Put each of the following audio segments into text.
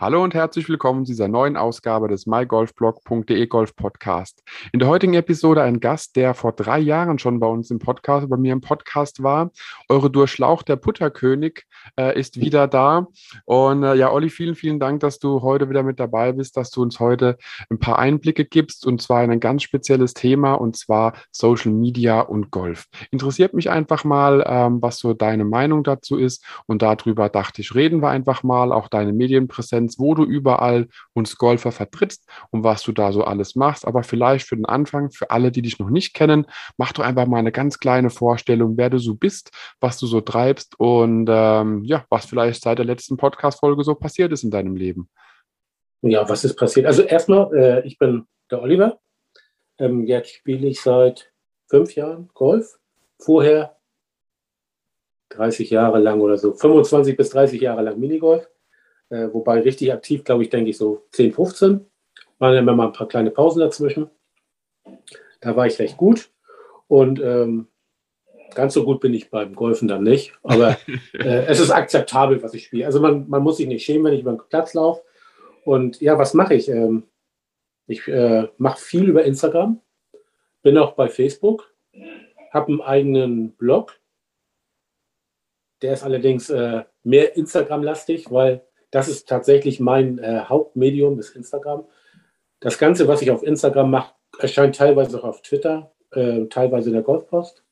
Hallo und herzlich willkommen zu dieser neuen Ausgabe des mygolfblog.de Golf Podcast. In der heutigen Episode ein Gast, der vor drei Jahren schon bei uns im Podcast, bei mir im Podcast war. Eure Durchlauch, der Putterkönig, äh, ist wieder da. Und äh, ja, Olli, vielen, vielen Dank, dass du heute wieder mit dabei bist, dass du uns heute ein paar Einblicke gibst und zwar in ein ganz spezielles Thema und zwar Social Media und Golf. Interessiert mich einfach mal, ähm, was so deine Meinung dazu ist und darüber dachte ich, reden wir einfach mal, auch deine Medienpräsenz Events, wo du überall uns Golfer vertrittst und was du da so alles machst. Aber vielleicht für den Anfang, für alle, die dich noch nicht kennen, mach doch einfach mal eine ganz kleine Vorstellung, wer du so bist, was du so treibst und ähm, ja, was vielleicht seit der letzten Podcast-Folge so passiert ist in deinem Leben. Ja, was ist passiert? Also erstmal, äh, ich bin der Oliver. Ähm, jetzt spiele ich seit fünf Jahren Golf. Vorher 30 Jahre lang oder so, 25 bis 30 Jahre lang Minigolf. Äh, wobei richtig aktiv, glaube ich, denke ich so 10, 15. Waren immer mal ein paar kleine Pausen dazwischen. Da war ich recht gut. Und ähm, ganz so gut bin ich beim Golfen dann nicht. Aber äh, es ist akzeptabel, was ich spiele. Also man, man muss sich nicht schämen, wenn ich über den Platz laufe. Und ja, was mache ich? Ähm, ich äh, mache viel über Instagram, bin auch bei Facebook, habe einen eigenen Blog. Der ist allerdings äh, mehr Instagram-lastig, weil das ist tatsächlich mein äh, Hauptmedium, ist Instagram. Das Ganze, was ich auf Instagram mache, erscheint teilweise auch auf Twitter, äh, teilweise in der Golfpost,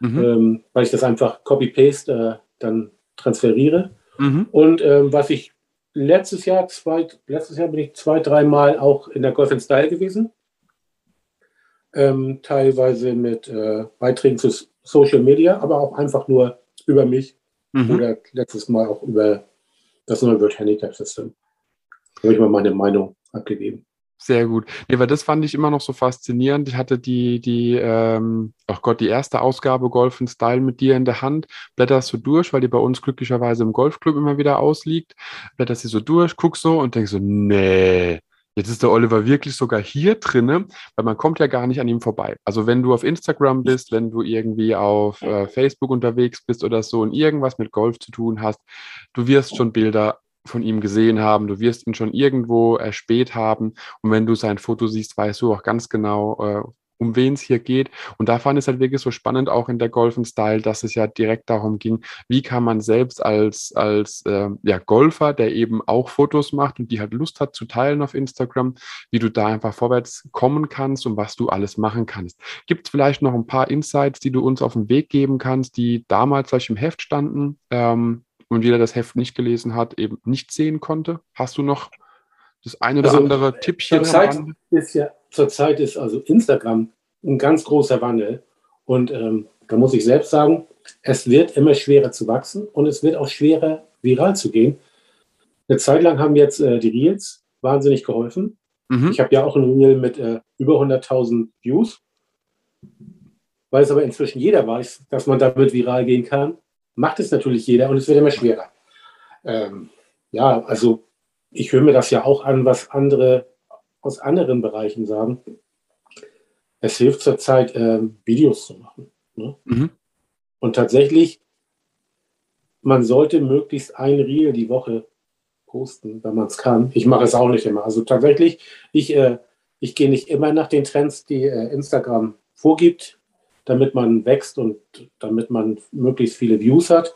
mhm. ähm, weil ich das einfach Copy-Paste äh, dann transferiere. Mhm. Und ähm, was ich letztes Jahr, zwei, letztes Jahr bin ich zwei, dreimal auch in der Golf in Style gewesen. Ähm, teilweise mit äh, Beiträgen zu Social Media, aber auch einfach nur über mich mhm. oder letztes Mal auch über das neue World Handicap System. Da habe ich mal meine Meinung abgegeben. Sehr gut. Nee, weil das fand ich immer noch so faszinierend. Ich hatte die, die, ähm, ach Gott, die erste Ausgabe Golf in Style mit dir in der Hand. Blätterst du durch, weil die bei uns glücklicherweise im Golfclub immer wieder ausliegt. Blätterst sie so durch, guckst so und denkst so, nee, Jetzt ist der Oliver wirklich sogar hier drinne, weil man kommt ja gar nicht an ihm vorbei. Also wenn du auf Instagram bist, wenn du irgendwie auf äh, Facebook unterwegs bist oder so und irgendwas mit Golf zu tun hast, du wirst schon Bilder von ihm gesehen haben, du wirst ihn schon irgendwo erspäht haben. Und wenn du sein Foto siehst, weißt du auch ganz genau, äh, um wen es hier geht. Und da fand ich es halt wirklich so spannend, auch in der Golfen Style, dass es ja direkt darum ging, wie kann man selbst als, als äh, ja, Golfer, der eben auch Fotos macht und die halt Lust hat zu teilen auf Instagram, wie du da einfach vorwärts kommen kannst und was du alles machen kannst. Gibt es vielleicht noch ein paar Insights, die du uns auf den Weg geben kannst, die damals vielleicht im Heft standen ähm, und jeder das Heft nicht gelesen hat, eben nicht sehen konnte? Hast du noch das eine oder also, andere Tippchen? Zurzeit ist ja, zurzeit ist also Instagram ein ganz großer Wandel. Und ähm, da muss ich selbst sagen, es wird immer schwerer zu wachsen und es wird auch schwerer, viral zu gehen. Eine Zeit lang haben jetzt äh, die Reels wahnsinnig geholfen. Mhm. Ich habe ja auch ein Reel mit äh, über 100.000 Views. Weil es aber inzwischen jeder weiß, dass man damit viral gehen kann, macht es natürlich jeder und es wird immer schwerer. Ähm, ja, also ich höre mir das ja auch an, was andere aus anderen Bereichen sagen. Es hilft zurzeit, äh, Videos zu machen. Ne? Mhm. Und tatsächlich, man sollte möglichst ein Reel die Woche posten, wenn man es kann. Ich mache es auch nicht immer. Also tatsächlich, ich, äh, ich gehe nicht immer nach den Trends, die äh, Instagram vorgibt, damit man wächst und damit man möglichst viele Views hat.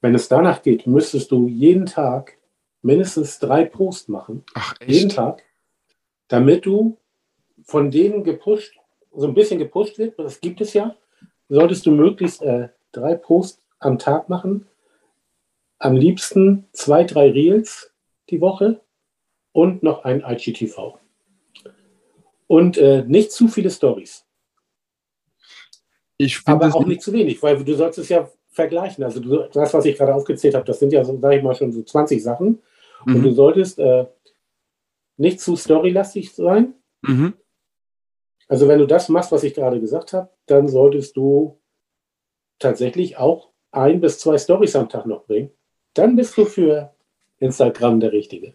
Wenn es danach geht, müsstest du jeden Tag mindestens drei Posts machen. Ach? Jeden Tag. Damit du von denen gepusht, so ein bisschen gepusht wird, das gibt es ja, solltest du möglichst äh, drei Posts am Tag machen. Am liebsten zwei, drei Reels die Woche und noch ein IGTV. Und äh, nicht zu viele Stories. Aber auch nicht zu wenig, weil du sollst es ja vergleichen. Also du, das, was ich gerade aufgezählt habe, das sind ja, so, sage ich mal, schon so 20 Sachen. Mhm. Und du solltest äh, nicht zu storylastig sein. Mhm. Also wenn du das machst, was ich gerade gesagt habe, dann solltest du tatsächlich auch ein bis zwei Stories am Tag noch bringen. Dann bist du für Instagram der Richtige.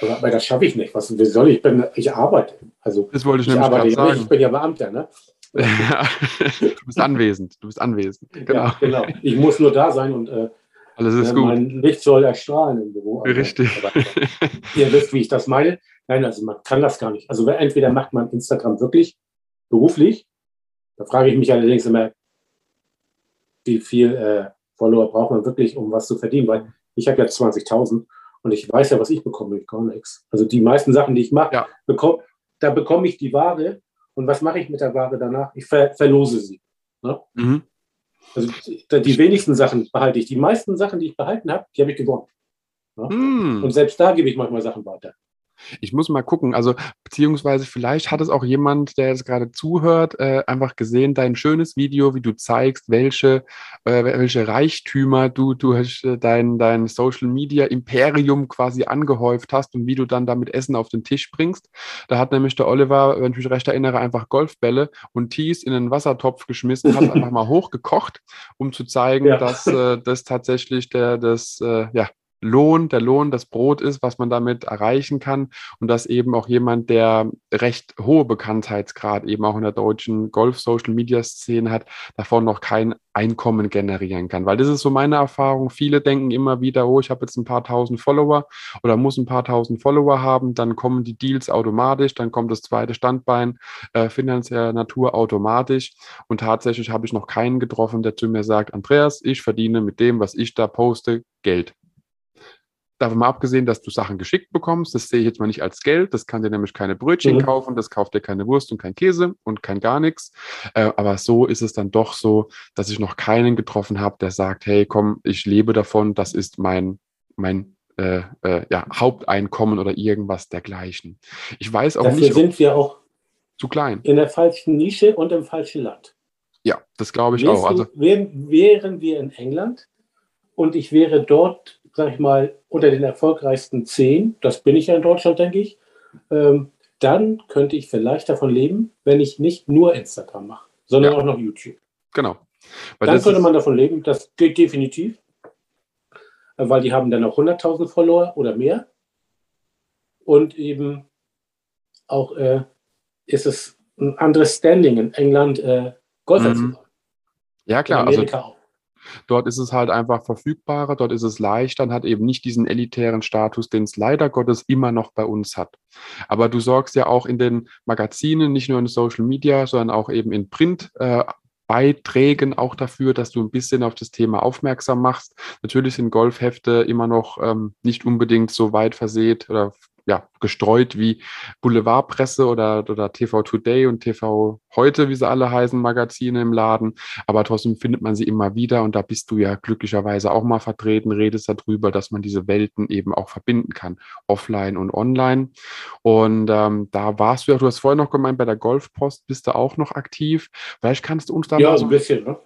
Aber, aber das schaffe ich nicht. Was wie soll ich? Ich, bin, ich arbeite. Also das wollte ich, ich arbeite ja sagen. Ich bin ja Beamter. Ne? du bist anwesend, du bist anwesend. Genau. Ja, genau. Ich muss nur da sein und äh, alles ist äh, gut. Mein Licht soll erstrahlen im Büro. Also, Richtig. ihr wisst, wie ich das meine. Nein, also man kann das gar nicht. Also entweder macht man Instagram wirklich beruflich. Da frage ich mich allerdings immer, wie viel äh, Follower braucht man wirklich, um was zu verdienen? Weil ich habe ja 20.000 und ich weiß ja, was ich bekomme, ich gar nichts. Also die meisten Sachen, die ich mache, ja. bekomm, da bekomme ich die Ware und was mache ich mit der Ware danach? Ich ver verlose sie. Ne? Mhm. Also die wenigsten Sachen behalte ich. Die meisten Sachen, die ich behalten habe, die habe ich gewonnen. Ne? Mhm. Und selbst da gebe ich manchmal Sachen weiter. Ich muss mal gucken, also beziehungsweise vielleicht hat es auch jemand, der jetzt gerade zuhört, äh, einfach gesehen, dein schönes Video, wie du zeigst, welche, äh, welche Reichtümer du durch äh, dein, dein Social Media Imperium quasi angehäuft hast und wie du dann damit Essen auf den Tisch bringst. Da hat nämlich der Oliver, wenn ich mich recht erinnere, einfach Golfbälle und Tees in einen Wassertopf geschmissen, hat einfach mal hochgekocht, um zu zeigen, ja. dass äh, das tatsächlich der, das, äh, ja, Lohn, der Lohn das Brot ist, was man damit erreichen kann und dass eben auch jemand, der recht hohe Bekanntheitsgrad eben auch in der deutschen Golf-Social-Media-Szene hat, davon noch kein Einkommen generieren kann. Weil das ist so meine Erfahrung. Viele denken immer wieder, oh, ich habe jetzt ein paar tausend Follower oder muss ein paar tausend Follower haben, dann kommen die Deals automatisch, dann kommt das zweite Standbein äh, finanzieller Natur automatisch. Und tatsächlich habe ich noch keinen getroffen, der zu mir sagt, Andreas, ich verdiene mit dem, was ich da poste, Geld. Davon mal abgesehen, dass du Sachen geschickt bekommst, das sehe ich jetzt mal nicht als Geld, das kann dir nämlich keine Brötchen mhm. kaufen, das kauft dir keine Wurst und kein Käse und kein gar nichts. Äh, aber so ist es dann doch so, dass ich noch keinen getroffen habe, der sagt, hey, komm, ich lebe davon, das ist mein, mein äh, äh, ja, Haupteinkommen oder irgendwas dergleichen. Ich weiß auch Dafür nicht. sind wir auch zu klein. In der falschen Nische und im falschen Land. Ja, das glaube ich Wärst auch. Also, wären, wären wir in England und ich wäre dort sag ich mal, unter den erfolgreichsten zehn, das bin ich ja in Deutschland, denke ich, ähm, dann könnte ich vielleicht davon leben, wenn ich nicht nur Instagram mache, sondern ja. auch noch YouTube. Genau. Weil dann könnte man davon leben, das geht definitiv, äh, weil die haben dann auch 100.000 Follower oder mehr. Und eben auch äh, ist es ein anderes Standing in England, äh, Golfer mhm. zu machen. Ja, klar. In Amerika also, auch. Dort ist es halt einfach verfügbarer, dort ist es leichter und hat eben nicht diesen elitären Status, den es leider Gottes immer noch bei uns hat. Aber du sorgst ja auch in den Magazinen, nicht nur in Social Media, sondern auch eben in Print. Äh, Beiträgen auch dafür, dass du ein bisschen auf das Thema aufmerksam machst. Natürlich sind Golfhefte immer noch ähm, nicht unbedingt so weit versät oder ja, gestreut wie Boulevardpresse oder, oder TV Today und TV Heute, wie sie alle heißen, Magazine im Laden. Aber trotzdem findet man sie immer wieder und da bist du ja glücklicherweise auch mal vertreten, redest darüber, dass man diese Welten eben auch verbinden kann, offline und online. Und ähm, da warst du ja, du hast vorher noch gemeint, bei der Golfpost bist du auch noch aktiv. Vielleicht kannst du uns da ja, mal so ein bisschen, ne?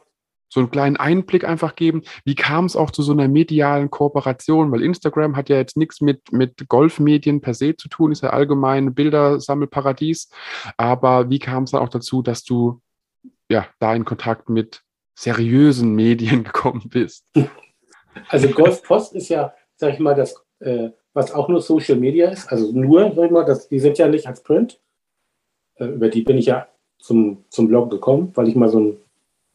So einen kleinen Einblick einfach geben. Wie kam es auch zu so einer medialen Kooperation? Weil Instagram hat ja jetzt nichts mit, mit Golfmedien per se zu tun, ist ja allgemein Bildersammelparadies. Aber wie kam es dann auch dazu, dass du ja da in Kontakt mit seriösen Medien gekommen bist? Also Golfpost ist ja, sag ich mal, das, äh, was auch nur Social Media ist. Also nur, sag ich mal, das, die sind ja nicht als Print. Äh, über die bin ich ja zum, zum Blog gekommen, weil ich mal so ein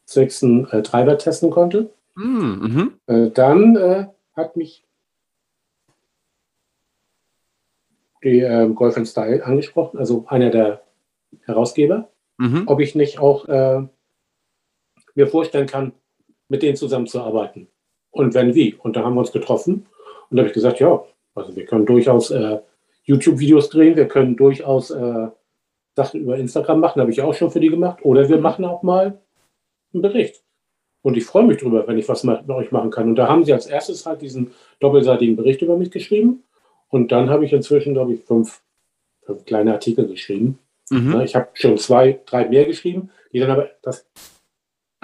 zwecks äh, Treiber testen konnte. Hm, mhm. Äh, dann äh, hat mich die äh, Golf Style angesprochen, also einer der Herausgeber, mhm. ob ich nicht auch äh, mir vorstellen kann, mit denen zusammenzuarbeiten. Und wenn wie. Und da haben wir uns getroffen und da habe ich gesagt, ja, also wir können durchaus äh, YouTube-Videos drehen, wir können durchaus äh, Sachen über Instagram machen, habe ich auch schon für die gemacht. Oder wir machen auch mal einen Bericht. Und ich freue mich drüber, wenn ich was mit euch machen kann. Und da haben sie als erstes halt diesen doppelseitigen Bericht über mich geschrieben. Und dann habe ich inzwischen, glaube ich, fünf, fünf kleine Artikel geschrieben. Mhm. Ich habe schon zwei, drei mehr geschrieben, die dann aber, das,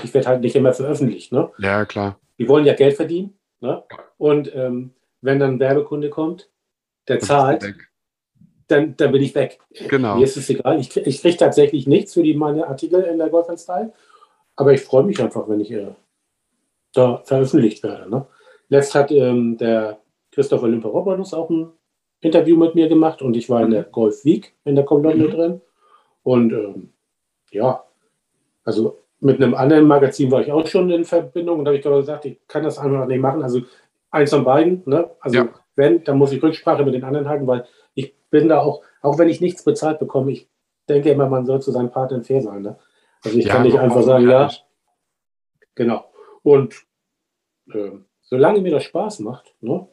ich werde halt nicht immer veröffentlicht. Ne? Ja, klar. Die wollen ja Geld verdienen. Ne? Und ähm, wenn dann ein Werbekunde kommt, der zahlt, dann, dann bin ich weg. Genau. Mir ist es egal. Ich, ich kriege tatsächlich nichts für die meine Artikel in der Golf Style. Aber ich freue mich einfach, wenn ich äh, da veröffentlicht werde. Ne? Letzt hat ähm, der Christopher Limperopoulos auch ein Interview mit mir gemacht und ich war in der Golf Week in der Kolonne mhm. drin. Und ähm, ja, Also mit einem anderen Magazin war ich auch schon in Verbindung und da habe ich gesagt, ich kann das einfach nicht machen. Also eins von beiden. Ne? Also ja. wenn, dann muss ich Rücksprache mit den anderen halten, weil ich bin da auch, auch wenn ich nichts bezahlt bekomme, ich denke immer, man soll zu seinem Partner fair sein. Ne? Also ich ja, kann nicht einfach sagen, ja, genau. Und äh, solange mir das Spaß macht ne?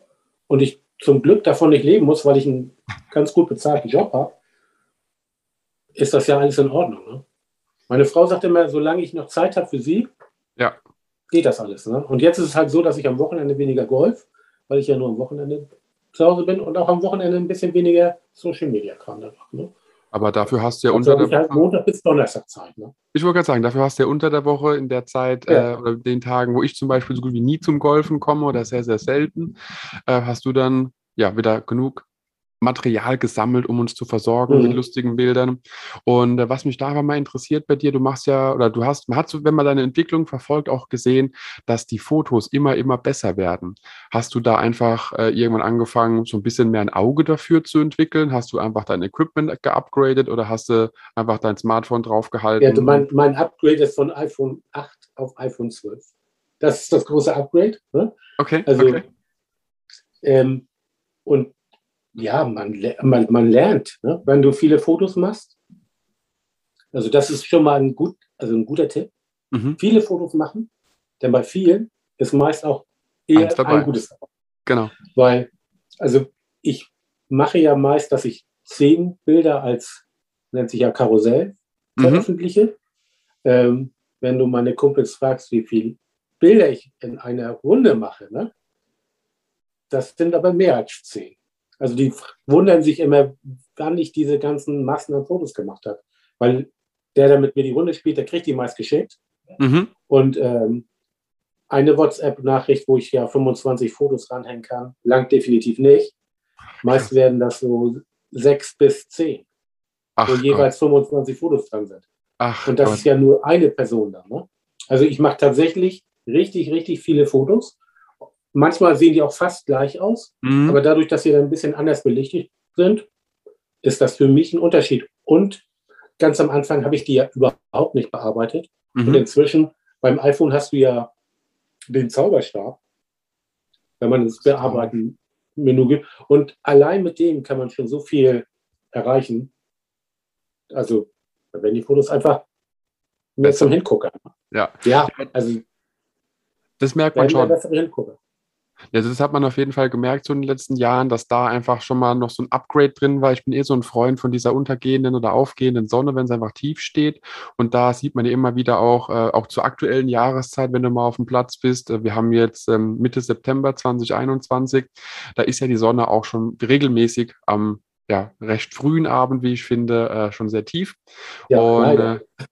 und ich zum Glück davon nicht leben muss, weil ich einen ganz gut bezahlten Job habe, ist das ja alles in Ordnung. Ne? Meine Frau sagt immer, solange ich noch Zeit habe für sie, ja. geht das alles. Ne? Und jetzt ist es halt so, dass ich am Wochenende weniger Golf, weil ich ja nur am Wochenende zu Hause bin und auch am Wochenende ein bisschen weniger Social Media Kram da mache. Ne? Aber dafür hast du ja also unter der halt Woche. Montag bis Donnerstag Zeit. Ne? Ich wollte gerade sagen, dafür hast du ja unter der Woche in der Zeit ja. äh, oder den Tagen, wo ich zum Beispiel so gut wie nie zum Golfen komme oder sehr, sehr selten, äh, hast du dann ja wieder genug Material gesammelt, um uns zu versorgen mhm. mit lustigen Bildern. Und äh, was mich da aber mal interessiert bei dir, du machst ja, oder du hast, man hat so, wenn man deine Entwicklung verfolgt, auch gesehen, dass die Fotos immer, immer besser werden. Hast du da einfach äh, irgendwann angefangen, so ein bisschen mehr ein Auge dafür zu entwickeln? Hast du einfach dein Equipment geupgradet oder hast du einfach dein Smartphone draufgehalten? Ja, mein, mein Upgrade ist von iPhone 8 auf iPhone 12. Das ist das große Upgrade. Ne? Okay. Also, okay. Ähm, und ja, man, man, man lernt, ne? wenn du viele Fotos machst. Also das ist schon mal ein, gut, also ein guter Tipp. Mhm. Viele Fotos machen, denn bei vielen ist meist auch eher ein gutes. Genau. Weil, also ich mache ja meist, dass ich zehn Bilder als, nennt sich ja Karussell, mhm. veröffentliche. Ähm, wenn du meine Kumpels fragst, wie viele Bilder ich in einer Runde mache, ne? das sind aber mehr als zehn. Also die wundern sich immer, wann ich diese ganzen Massen an Fotos gemacht habe. Weil der, der mit mir die Runde spielt, der kriegt die meist geschickt. Mhm. Und ähm, eine WhatsApp-Nachricht, wo ich ja 25 Fotos ranhängen kann, langt definitiv nicht. Meist werden das so sechs bis zehn, Ach, wo jeweils Gott. 25 Fotos dran sind. Ach, und das Gott. ist ja nur eine Person da. Ne? Also ich mache tatsächlich richtig, richtig viele Fotos Manchmal sehen die auch fast gleich aus, mhm. aber dadurch, dass sie dann ein bisschen anders belichtet sind, ist das für mich ein Unterschied. Und ganz am Anfang habe ich die ja überhaupt nicht bearbeitet. Mhm. Und inzwischen beim iPhone hast du ja den Zauberstab, wenn man das Bearbeiten Menü gibt. Und allein mit dem kann man schon so viel erreichen. Also, wenn die Fotos einfach mehr zum Hingucker. Ja. Ja, also. Das merkt man schon. Hingucker. Ja, das hat man auf jeden Fall gemerkt so in den letzten Jahren, dass da einfach schon mal noch so ein Upgrade drin war. Ich bin eh so ein Freund von dieser untergehenden oder aufgehenden Sonne, wenn es einfach tief steht. Und da sieht man ja immer wieder auch, äh, auch zur aktuellen Jahreszeit, wenn du mal auf dem Platz bist. Äh, wir haben jetzt ähm, Mitte September 2021. Da ist ja die Sonne auch schon regelmäßig am ja, recht frühen Abend, wie ich finde, äh, schon sehr tief. Ja, Und leider. Äh,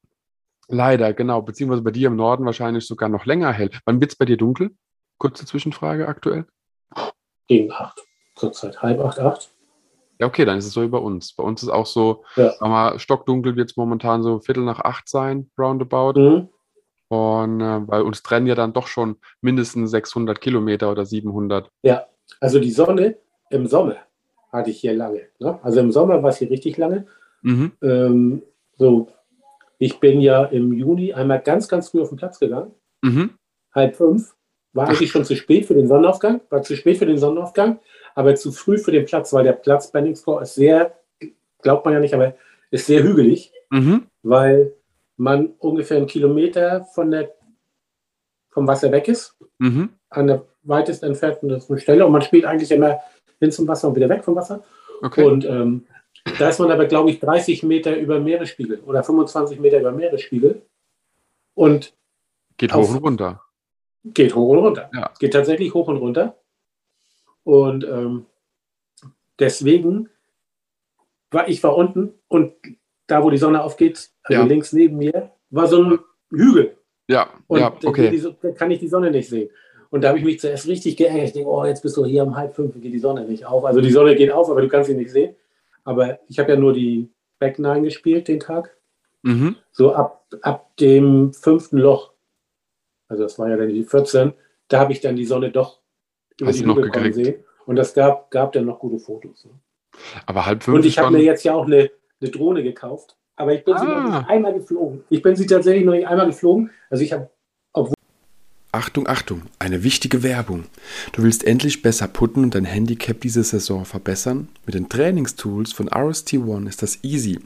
leider, genau, beziehungsweise bei dir im Norden wahrscheinlich sogar noch länger hell. Wann wird es bei dir dunkel? Kurze Zwischenfrage aktuell. Gegen acht. Zurzeit halb acht, acht. Ja, okay, dann ist es so wie bei uns. Bei uns ist auch so, ja. sag mal, stockdunkel wird es momentan so Viertel nach acht sein, roundabout. Mhm. Und äh, weil uns trennen ja dann doch schon mindestens 600 Kilometer oder 700. Ja, also die Sonne im Sommer hatte ich hier lange. Ne? Also im Sommer war es hier richtig lange. Mhm. Ähm, so, ich bin ja im Juni einmal ganz, ganz früh auf den Platz gegangen. Mhm. Halb fünf. War eigentlich schon zu spät für den Sonnenaufgang, war zu spät für den Sonnenaufgang, aber zu früh für den Platz, weil der Platz Benningscore ist sehr, glaubt man ja nicht, aber ist sehr hügelig, mhm. weil man ungefähr einen Kilometer von der, vom Wasser weg ist, mhm. an der weitest entfernten Stelle und man spielt eigentlich immer hin zum Wasser und wieder weg vom Wasser. Okay. Und ähm, da ist man aber, glaube ich, 30 Meter über Meeresspiegel oder 25 Meter über Meeresspiegel. Und geht hoch und runter. Geht hoch und runter. Ja. Geht tatsächlich hoch und runter. Und ähm, deswegen war ich war unten und da, wo die Sonne aufgeht, also ja. links neben mir, war so ein Hügel. Ja, und ja, okay. Da kann ich die Sonne nicht sehen. Und da habe ich mich zuerst richtig geärgert. Ich denke, oh, jetzt bist du hier um halb fünf, geht die Sonne nicht auf. Also die Sonne geht auf, aber du kannst sie nicht sehen. Aber ich habe ja nur die Back Nine gespielt den Tag. Mhm. So ab, ab dem fünften Loch also das war ja dann die 14, da habe ich dann die Sonne doch über Hast die Hügel kommen sehen. Und das gab, gab dann noch gute Fotos. Ne? Aber halb fünf. Und ich habe mir jetzt ja auch eine, eine Drohne gekauft. Aber ich bin ah. sie noch nicht einmal geflogen. Ich bin sie tatsächlich noch nicht einmal geflogen. Also ich habe Achtung, Achtung, eine wichtige Werbung. Du willst endlich besser putten und dein Handicap diese Saison verbessern? Mit den Trainingstools von RST1 ist das easy.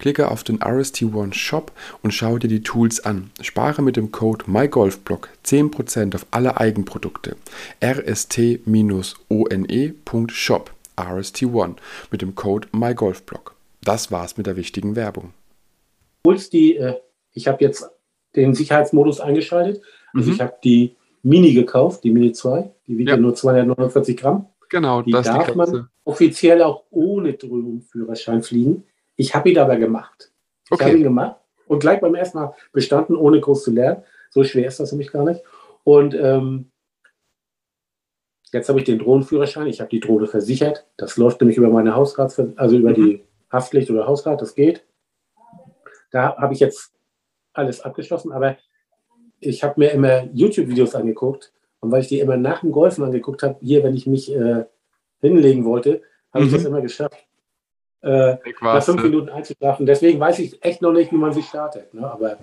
Klicke auf den RST1 Shop und schau dir die Tools an. Spare mit dem Code MyGolfBlock 10% auf alle Eigenprodukte. rst-one.shop RST1 mit dem Code MyGolfBlock. Das war's mit der wichtigen Werbung. Die, äh, ich habe jetzt den Sicherheitsmodus eingeschaltet also mhm. ich habe die Mini gekauft, die Mini 2, die wiegt ja, nur 249 Gramm. Genau, die darf die man offiziell auch ohne Drohnenführerschein fliegen. Ich habe ihn aber gemacht. Ich okay. habe ihn gemacht und gleich beim ersten Mal bestanden, ohne groß zu lernen. So schwer ist das mich gar nicht. Und ähm, jetzt habe ich den Drohnenführerschein. Ich habe die Drohne versichert. Das läuft nämlich über meine Hausrats, also über mhm. die Haftpflicht oder Hausrat. Das geht. Da habe ich jetzt alles abgeschlossen. Aber ich habe mir immer YouTube-Videos angeguckt und weil ich die immer nach dem Golfen angeguckt habe, hier, wenn ich mich äh, hinlegen wollte, habe mhm. ich das immer geschafft, äh, nach fünf Minuten einzuschlafen. Deswegen weiß ich echt noch nicht, wie man sich startet. Ne? Aber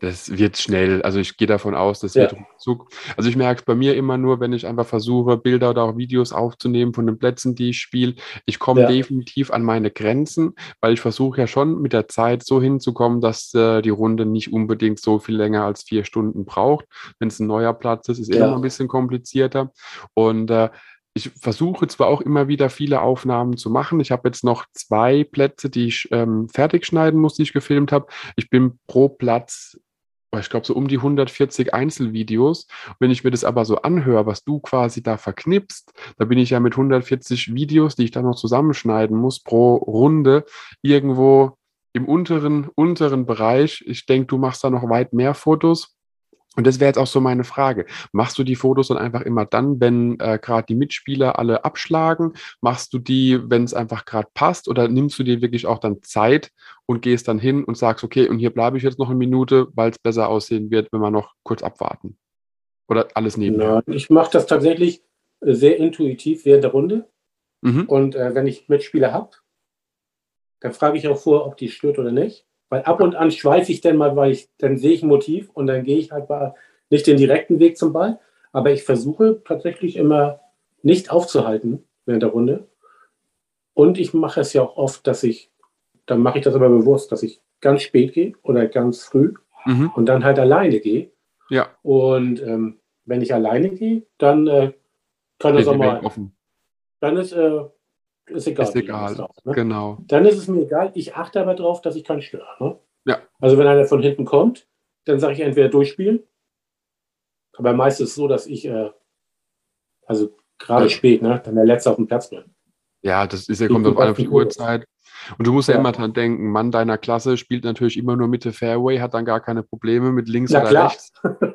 das wird schnell. Also ich gehe davon aus, das wird ruckzuck. Also ich merke es bei mir immer nur, wenn ich einfach versuche, Bilder oder auch Videos aufzunehmen von den Plätzen, die ich spiele. Ich komme ja. definitiv an meine Grenzen, weil ich versuche ja schon mit der Zeit so hinzukommen, dass äh, die Runde nicht unbedingt so viel länger als vier Stunden braucht. Wenn es ein neuer Platz ist, ist ja. immer ein bisschen komplizierter. Und äh, ich versuche zwar auch immer wieder viele Aufnahmen zu machen. Ich habe jetzt noch zwei Plätze, die ich ähm, fertig schneiden muss, die ich gefilmt habe. Ich bin pro Platz, ich glaube, so um die 140 Einzelvideos. Wenn ich mir das aber so anhöre, was du quasi da verknipst, da bin ich ja mit 140 Videos, die ich dann noch zusammenschneiden muss, pro Runde irgendwo im unteren, unteren Bereich. Ich denke, du machst da noch weit mehr Fotos. Und das wäre jetzt auch so meine Frage. Machst du die Fotos dann einfach immer dann, wenn äh, gerade die Mitspieler alle abschlagen? Machst du die, wenn es einfach gerade passt? Oder nimmst du dir wirklich auch dann Zeit und gehst dann hin und sagst, okay, und hier bleibe ich jetzt noch eine Minute, weil es besser aussehen wird, wenn wir noch kurz abwarten? Oder alles nebenher? Ja, ich mache das tatsächlich sehr intuitiv während der Runde. Mhm. Und äh, wenn ich Mitspieler habe, dann frage ich auch vor, ob die stört oder nicht. Weil ab und an schweife ich dann mal, weil ich, dann sehe ich ein Motiv und dann gehe ich halt mal nicht den direkten Weg zum Ball. Aber ich versuche tatsächlich immer nicht aufzuhalten während der Runde. Und ich mache es ja auch oft, dass ich, dann mache ich das aber bewusst, dass ich ganz spät gehe oder ganz früh mhm. und dann halt alleine gehe. Ja. Und ähm, wenn ich alleine gehe, dann äh, kann das auch mal. Offen. Dann ist, äh, ist egal. Ist egal, drauf, ne? genau. Dann ist es mir egal. Ich achte aber darauf, dass ich keinen störe. Ne? Ja. Also wenn einer von hinten kommt, dann sage ich entweder durchspielen. Aber meist ist es so, dass ich, äh, also gerade ja. spät, ne, dann der Letzte auf dem Platz bin. Ja, das ist ja, kommt auf die Uhrzeit. Und du musst ja, ja immer dran denken, Mann deiner Klasse spielt natürlich immer nur Mitte Fairway, hat dann gar keine Probleme mit links Na, oder klar. rechts.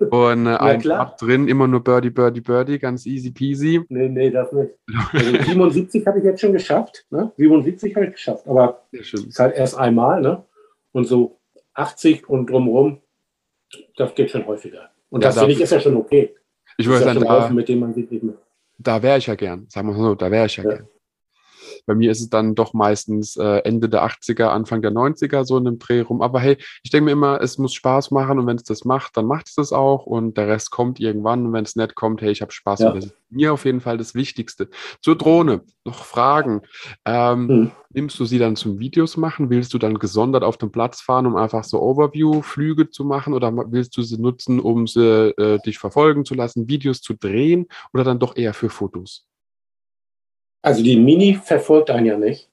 Und äh, ein Ab drin, immer nur Birdie, Birdie, Birdie, ganz easy peasy. Nee, nee, das nicht. Also 77 habe ich jetzt schon geschafft. Ne? 77 habe ich geschafft, aber es ist halt erst einmal. Ne? Und so 80 und drumherum, das geht schon häufiger. Und ja, das finde ich ist ja schon okay. Ich würde sagen, da, mit dem man nicht mehr. Da wäre ich ja gern, sagen wir mal so, da wäre ich ja, ja. gern. Bei mir ist es dann doch meistens äh, Ende der 80er, Anfang der 90er so in dem Dreh rum. Aber hey, ich denke mir immer, es muss Spaß machen und wenn es das macht, dann macht es das auch und der Rest kommt irgendwann. Und wenn es nicht kommt, hey, ich habe Spaß. Ja. Und das ist mir auf jeden Fall das Wichtigste. Zur Drohne, noch Fragen. Ähm, hm. Nimmst du sie dann zum Videos machen? Willst du dann gesondert auf den Platz fahren, um einfach so Overview-Flüge zu machen? Oder willst du sie nutzen, um sie äh, dich verfolgen zu lassen, Videos zu drehen oder dann doch eher für Fotos? Also die Mini verfolgt einen ja nicht.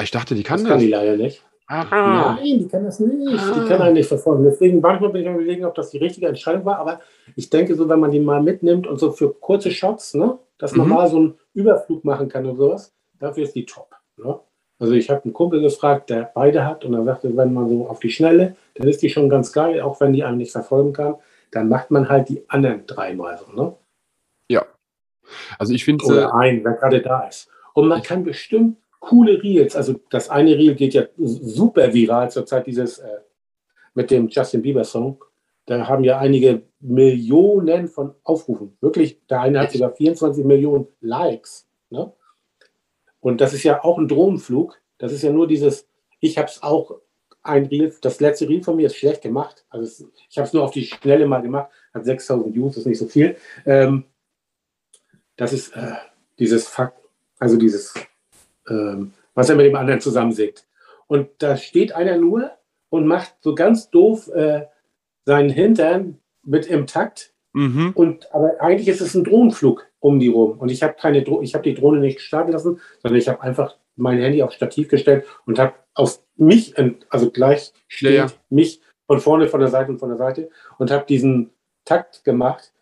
Ich dachte, die kann das. Das kann die leider nicht. Aha. Nein, die kann das nicht. Ah. Die kann einen nicht verfolgen. Deswegen manchmal bin ich am überlegen, ob das die richtige Entscheidung war. Aber ich denke, so wenn man die mal mitnimmt und so für kurze Shots, ne, dass man mhm. mal so einen Überflug machen kann und sowas, dafür ist die top. Ne? Also ich habe einen Kumpel gefragt, der beide hat und er sagte, wenn man so auf die Schnelle, dann ist die schon ganz geil, auch wenn die einen nicht verfolgen kann. Dann macht man halt die anderen dreimal so. Ne? Ja, also ich finde. Oder ein, wer gerade da ist. Und man kann bestimmt coole Reels, also das eine Reel geht ja super viral zurzeit, dieses äh, mit dem Justin Bieber Song. Da haben ja einige Millionen von Aufrufen. Wirklich, der eine hat sogar 24 Millionen Likes. Ne? Und das ist ja auch ein Drohnenflug. Das ist ja nur dieses, ich habe es auch ein Reel, das letzte Reel von mir ist schlecht gemacht. Also es, ich habe es nur auf die Schnelle mal gemacht, hat 6000 Views, ist nicht so viel. Ähm, das ist äh, dieses Fakt, also dieses, ähm, was er mit dem anderen zusammensägt. Und da steht einer nur und macht so ganz doof äh, seinen Hintern mit im Takt. Mhm. Und aber eigentlich ist es ein Drohnenflug um die rum. Und ich habe keine Dro ich habe die Drohne nicht starten lassen, sondern ich habe einfach mein Handy auf Stativ gestellt und habe auf mich, also gleich steht ja, ja. mich von vorne, von der Seite und von der Seite und habe diesen Takt gemacht.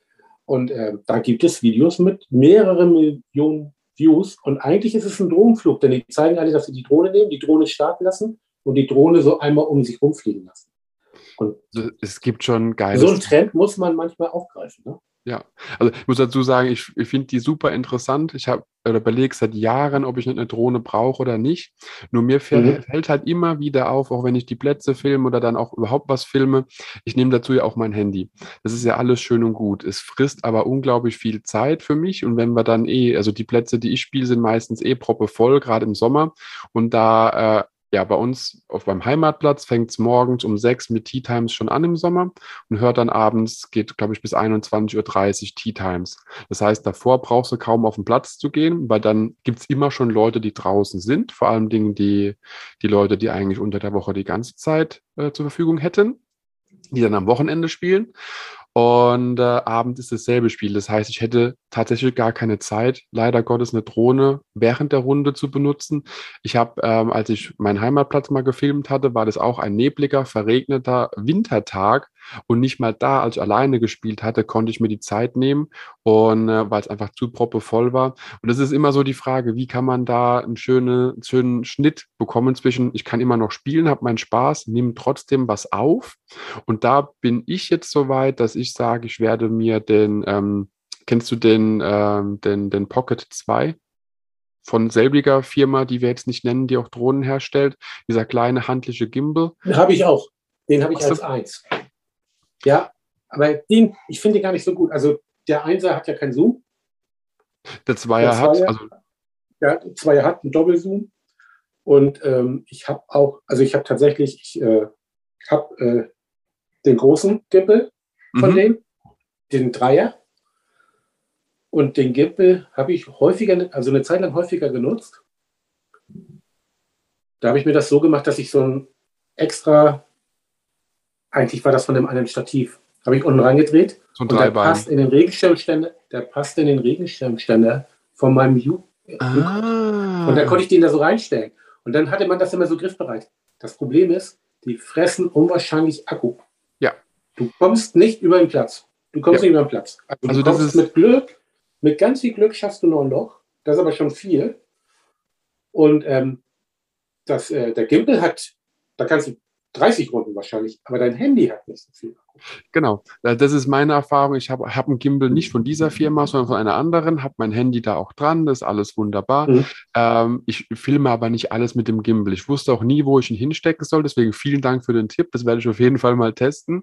Und äh, da gibt es Videos mit mehreren Millionen Views. Und eigentlich ist es ein Drohnenflug, denn die zeigen alle, dass sie die Drohne nehmen, die Drohne starten lassen und die Drohne so einmal um sich rumfliegen lassen. Und es gibt schon geile. So einen Trend muss man manchmal aufgreifen. Ne? Ja, also ich muss dazu sagen, ich, ich finde die super interessant. Ich habe oder überlege seit Jahren, ob ich eine Drohne brauche oder nicht. Nur mir fällt, mhm. fällt, halt immer wieder auf, auch wenn ich die Plätze filme oder dann auch überhaupt was filme, ich nehme dazu ja auch mein Handy. Das ist ja alles schön und gut. Es frisst aber unglaublich viel Zeit für mich. Und wenn wir dann eh, also die Plätze, die ich spiele, sind meistens eh proppe voll, gerade im Sommer. Und da äh, ja, bei uns auf beim Heimatplatz fängt es morgens um sechs mit Tea Times schon an im Sommer und hört dann abends, geht, glaube ich, bis 21.30 Uhr Tea Times. Das heißt, davor brauchst du kaum auf den Platz zu gehen, weil dann gibt es immer schon Leute, die draußen sind, vor allem Dingen die, die Leute, die eigentlich unter der Woche die ganze Zeit äh, zur Verfügung hätten, die dann am Wochenende spielen. Und äh, Abend ist dasselbe Spiel. Das heißt, ich hätte tatsächlich gar keine Zeit, leider Gottes eine Drohne während der Runde zu benutzen. Ich habe, ähm, als ich meinen Heimatplatz mal gefilmt hatte, war das auch ein nebliger, verregneter Wintertag. Und nicht mal da, als ich alleine gespielt hatte, konnte ich mir die Zeit nehmen und äh, weil es einfach zu proppevoll war. Und es ist immer so die Frage, wie kann man da einen schönen, schönen Schnitt bekommen zwischen, ich kann immer noch spielen, habe meinen Spaß, nehme trotzdem was auf. Und da bin ich jetzt so weit, dass ich sage, ich werde mir den, ähm, kennst du den, ähm, den, den Pocket 2? von selbiger Firma, die wir jetzt nicht nennen, die auch Drohnen herstellt, dieser kleine handliche Gimbal. Habe ich auch. Den habe ich als eins. Ja, aber den, ich finde den gar nicht so gut. Also der Einser hat ja keinen Zoom. Der Zweier, der Zweier hat, also der Zweier hat einen Doppelzoom. Und ähm, ich habe auch, also ich habe tatsächlich, ich äh, habe äh, den großen Gimbal von mhm. dem, den Dreier. Und den Gimbal habe ich häufiger, also eine Zeit lang häufiger genutzt. Da habe ich mir das so gemacht, dass ich so ein extra eigentlich war das von dem einen Stativ. Habe ich unten reingedreht. So ein und der passt in den Regenschirmständer, der passt in den Regenschirmständer von meinem Ju. Ah. Und dann konnte ich den da so reinstellen. Und dann hatte man das immer so griffbereit. Das Problem ist, die fressen unwahrscheinlich Akku. Du kommst nicht über den Platz. Du kommst ja. nicht über den Platz. Also, also du kommst ist mit Glück, mit ganz viel Glück schaffst du noch ein Loch. Das ist aber schon viel. Und ähm, das, äh, der Gimbal hat, da kannst du 30 Runden wahrscheinlich, aber dein Handy hat nicht so viel. Genau, das ist meine Erfahrung. Ich habe hab einen Gimbal nicht von dieser Firma, sondern von einer anderen, habe mein Handy da auch dran, das ist alles wunderbar. Mhm. Ähm, ich filme aber nicht alles mit dem Gimbal. Ich wusste auch nie, wo ich ihn hinstecken soll, deswegen vielen Dank für den Tipp. Das werde ich auf jeden Fall mal testen.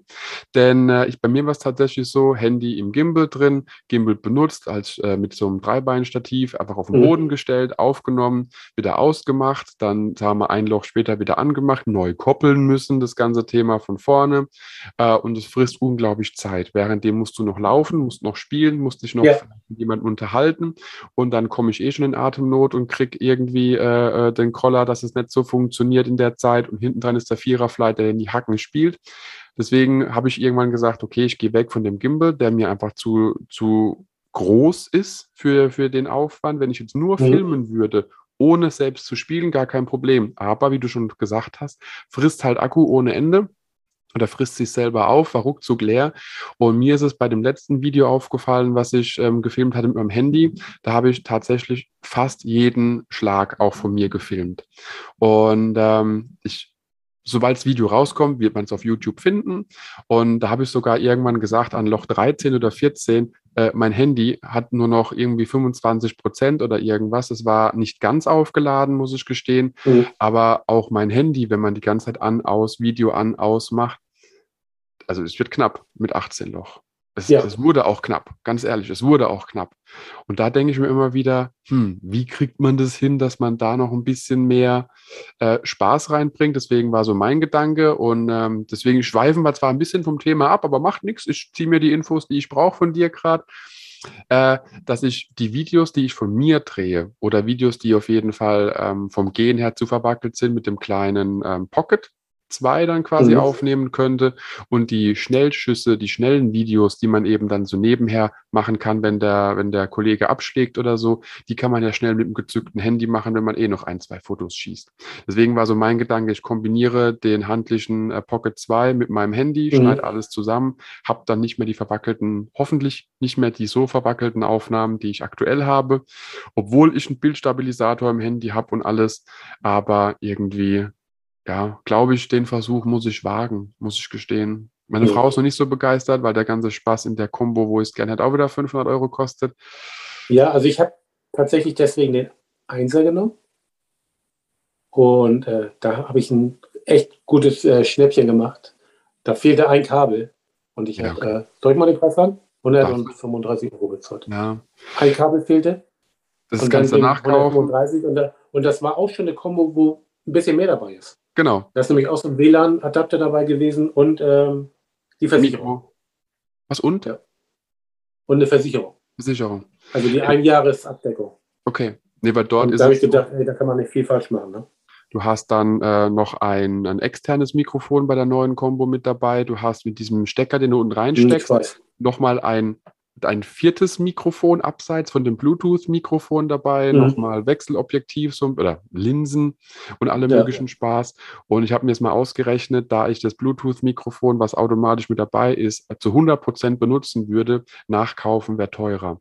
Denn äh, ich, bei mir war es tatsächlich so, Handy im Gimbal drin, Gimbal benutzt, als äh, mit so einem Dreibeinstativ, einfach auf den mhm. Boden gestellt, aufgenommen, wieder ausgemacht, dann sagen wir ein Loch später wieder angemacht, neu koppeln müssen, das ganze Thema von vorne. Äh, und es frisst unglaublich Zeit. Währenddem musst du noch laufen, musst noch spielen, musst dich noch ja. mit jemandem unterhalten und dann komme ich eh schon in Atemnot und krieg irgendwie äh, äh, den Koller, dass es nicht so funktioniert in der Zeit und hinten dran ist der Viererflight, der in die Hacken spielt. Deswegen habe ich irgendwann gesagt, okay, ich gehe weg von dem Gimbal, der mir einfach zu, zu groß ist für, für den Aufwand. Wenn ich jetzt nur mhm. filmen würde ohne selbst zu spielen, gar kein Problem. Aber wie du schon gesagt hast, frisst halt Akku ohne Ende oder frisst sich selber auf, war ruckzuck leer. Und mir ist es bei dem letzten Video aufgefallen, was ich ähm, gefilmt hatte mit meinem Handy. Da habe ich tatsächlich fast jeden Schlag auch von mir gefilmt. Und ähm, ich sobald das Video rauskommt, wird man es auf YouTube finden. Und da habe ich sogar irgendwann gesagt, an Loch 13 oder 14, äh, mein Handy hat nur noch irgendwie 25 Prozent oder irgendwas. Es war nicht ganz aufgeladen, muss ich gestehen. Mhm. Aber auch mein Handy, wenn man die ganze Zeit an, aus, Video an, aus macht, also es wird knapp mit 18 Loch. Es, ja. es, wurde auch knapp, ganz ehrlich, es wurde auch knapp. Und da denke ich mir immer wieder, hm, wie kriegt man das hin, dass man da noch ein bisschen mehr äh, Spaß reinbringt? Deswegen war so mein Gedanke und ähm, deswegen schweifen wir zwar ein bisschen vom Thema ab, aber macht nichts. Ich ziehe mir die Infos, die ich brauche von dir gerade. Äh, dass ich die Videos, die ich von mir drehe oder Videos, die auf jeden Fall ähm, vom Gehen her zu verwackelt sind mit dem kleinen ähm, Pocket, 2 dann quasi mhm. aufnehmen könnte und die Schnellschüsse, die schnellen Videos, die man eben dann so nebenher machen kann, wenn der, wenn der Kollege abschlägt oder so, die kann man ja schnell mit einem gezückten Handy machen, wenn man eh noch ein, zwei Fotos schießt. Deswegen war so mein Gedanke, ich kombiniere den handlichen äh, Pocket 2 mit meinem Handy, mhm. schneide alles zusammen, habe dann nicht mehr die verwackelten, hoffentlich nicht mehr die so verwackelten Aufnahmen, die ich aktuell habe, obwohl ich einen Bildstabilisator im Handy habe und alles, aber irgendwie ja, glaube ich, den Versuch muss ich wagen, muss ich gestehen. Meine ja. Frau ist noch nicht so begeistert, weil der ganze Spaß in der Combo, wo ich es gerne hätte, auch wieder 500 Euro kostet. Ja, also ich habe tatsächlich deswegen den Einser genommen. Und äh, da habe ich ein echt gutes äh, Schnäppchen gemacht. Da fehlte ein Kabel. Und ich ja, habe, okay. äh, soll ich mal den Preis sagen? 135 Euro bezahlt. Ja. Ein Kabel fehlte. Das ist ganz danach kaufen. Und, und das war auch schon eine Combo, wo ein bisschen mehr dabei ist. Genau. Da ist nämlich auch so ein WLAN-Adapter dabei gewesen und ähm, die Versicherung. Was und? Ja. Und eine Versicherung. Versicherung. Also die Einjahresabdeckung. Okay. Nee, weil dort und ist. Da habe ich gedacht, ey, da kann man nicht viel falsch machen. Ne? Du hast dann äh, noch ein, ein externes Mikrofon bei der neuen Combo mit dabei. Du hast mit diesem Stecker, den du unten reinsteckst, nochmal ein ein viertes Mikrofon abseits von dem Bluetooth-Mikrofon dabei, mhm. nochmal Wechselobjektiv so, oder Linsen und alle ja, möglichen. Spaß. Und ich habe mir jetzt mal ausgerechnet, da ich das Bluetooth-Mikrofon, was automatisch mit dabei ist, zu 100 Prozent benutzen würde, nachkaufen wäre teurer.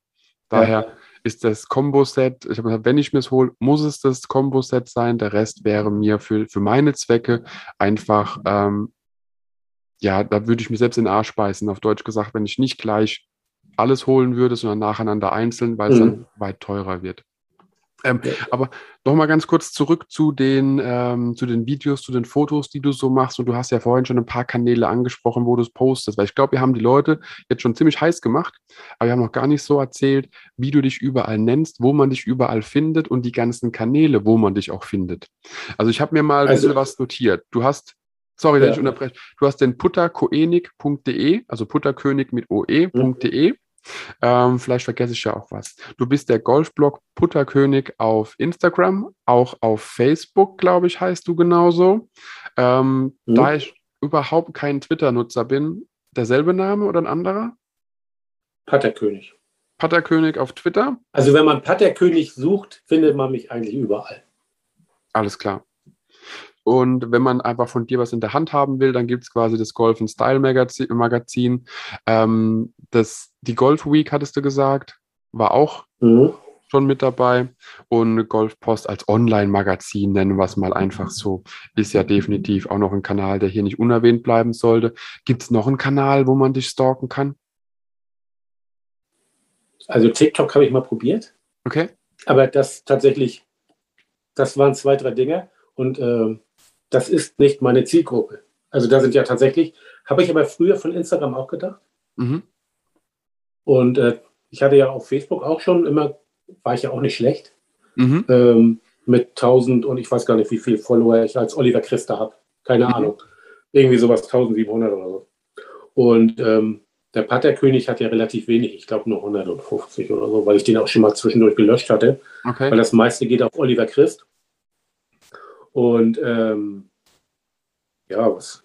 Daher ja. ist das Combo-Set, ich habe gesagt, wenn ich mir es hole, muss es das Combo-Set sein. Der Rest wäre mir für, für meine Zwecke einfach ähm, ja, da würde ich mir selbst in den Arsch beißen, auf Deutsch gesagt, wenn ich nicht gleich alles holen würde, sondern nacheinander einzeln, weil es mhm. dann weit teurer wird. Ähm, ja. Aber noch mal ganz kurz zurück zu den, ähm, zu den Videos, zu den Fotos, die du so machst. Und du hast ja vorhin schon ein paar Kanäle angesprochen, wo du es postest. Weil ich glaube, wir haben die Leute jetzt schon ziemlich heiß gemacht, aber wir haben noch gar nicht so erzählt, wie du dich überall nennst, wo man dich überall findet und die ganzen Kanäle, wo man dich auch findet. Also ich habe mir mal ein also, bisschen was notiert. Du hast Sorry, ja. dass ich unterbreche. Du hast den putterkoenig.de, also putterkönig mit oe.de. Mhm. Ähm, vielleicht vergesse ich ja auch was. Du bist der Golfblog Putterkönig auf Instagram, auch auf Facebook, glaube ich, heißt du genauso. Ähm, mhm. Da ich überhaupt kein Twitter-Nutzer bin, derselbe Name oder ein anderer? Patterkönig. Patterkönig auf Twitter. Also wenn man Patterkönig sucht, findet man mich eigentlich überall. Alles klar. Und wenn man einfach von dir was in der Hand haben will, dann gibt es quasi das Golf Style Magazin. Ähm, das, die Golf Week, hattest du gesagt, war auch mhm. schon mit dabei. Und Golf Post als Online-Magazin, nennen wir es mal einfach so, ist ja definitiv auch noch ein Kanal, der hier nicht unerwähnt bleiben sollte. Gibt es noch einen Kanal, wo man dich stalken kann? Also TikTok habe ich mal probiert. Okay. Aber das tatsächlich, das waren zwei, drei Dinge. Und äh, das ist nicht meine Zielgruppe. Also da sind ja tatsächlich, habe ich aber früher von Instagram auch gedacht. Mhm. Und äh, ich hatte ja auf Facebook auch schon immer, war ich ja auch nicht schlecht. Mhm. Ähm, mit 1000 und ich weiß gar nicht, wie viele Follower ich als Oliver Christa habe. Keine mhm. Ahnung. Irgendwie sowas 1700 oder so. Und ähm, der Patterkönig hat ja relativ wenig, ich glaube nur 150 oder so, weil ich den auch schon mal zwischendurch gelöscht hatte. Okay. Weil das meiste geht auf Oliver Christ. Und ähm, ja, was?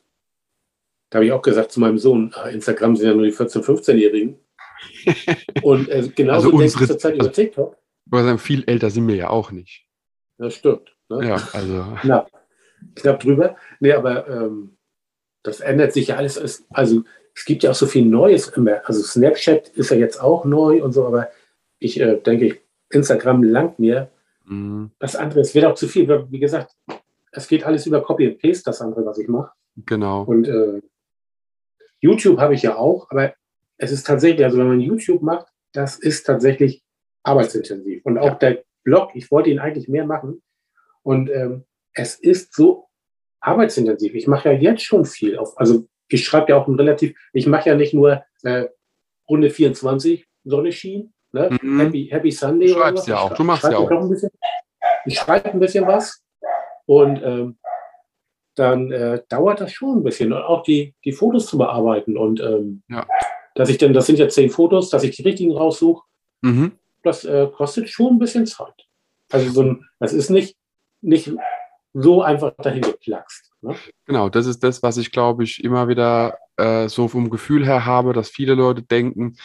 Da habe ich auch gesagt zu meinem Sohn, ah, Instagram sind ja nur die 14-, 15-Jährigen. Und äh, genauso also denke ich zurzeit über TikTok. Aber sagen, viel älter sind wir ja auch nicht. Das stimmt. Ne? Ja, also. Knapp, knapp drüber. Nee, aber ähm, das ändert sich ja alles. Also es gibt ja auch so viel Neues immer. Also Snapchat ist ja jetzt auch neu und so, aber ich äh, denke, Instagram langt mir. Mhm. Das andere, es wird auch zu viel. Wie gesagt, es geht alles über Copy and Paste, das andere, was ich mache. Genau. Und äh, YouTube habe ich ja auch, aber es ist tatsächlich, also wenn man YouTube macht, das ist tatsächlich arbeitsintensiv. Und auch ja. der Blog, ich wollte ihn eigentlich mehr machen. Und ähm, es ist so arbeitsintensiv. Ich mache ja jetzt schon viel auf, also ich schreibe ja auch ein relativ, ich mache ja nicht nur äh, Runde 24, Sonne schien. Ne? Mhm. Happy, Happy Sunday. Du schreibst ja auch, du machst ja auch. Ein bisschen, ich schreibe ein bisschen was und ähm, dann äh, dauert das schon ein bisschen. Und auch die, die Fotos zu bearbeiten. Und ähm, Ja. dass ich dann, das sind ja zehn Fotos, dass ich die richtigen raussuche, Mhm. das äh, kostet schon ein bisschen Zeit. Also so ein, das ist nicht, nicht so einfach dahin geplaxt. Ne? Genau, das ist das, was ich glaube ich immer wieder äh, so vom Gefühl her habe, dass viele Leute denken,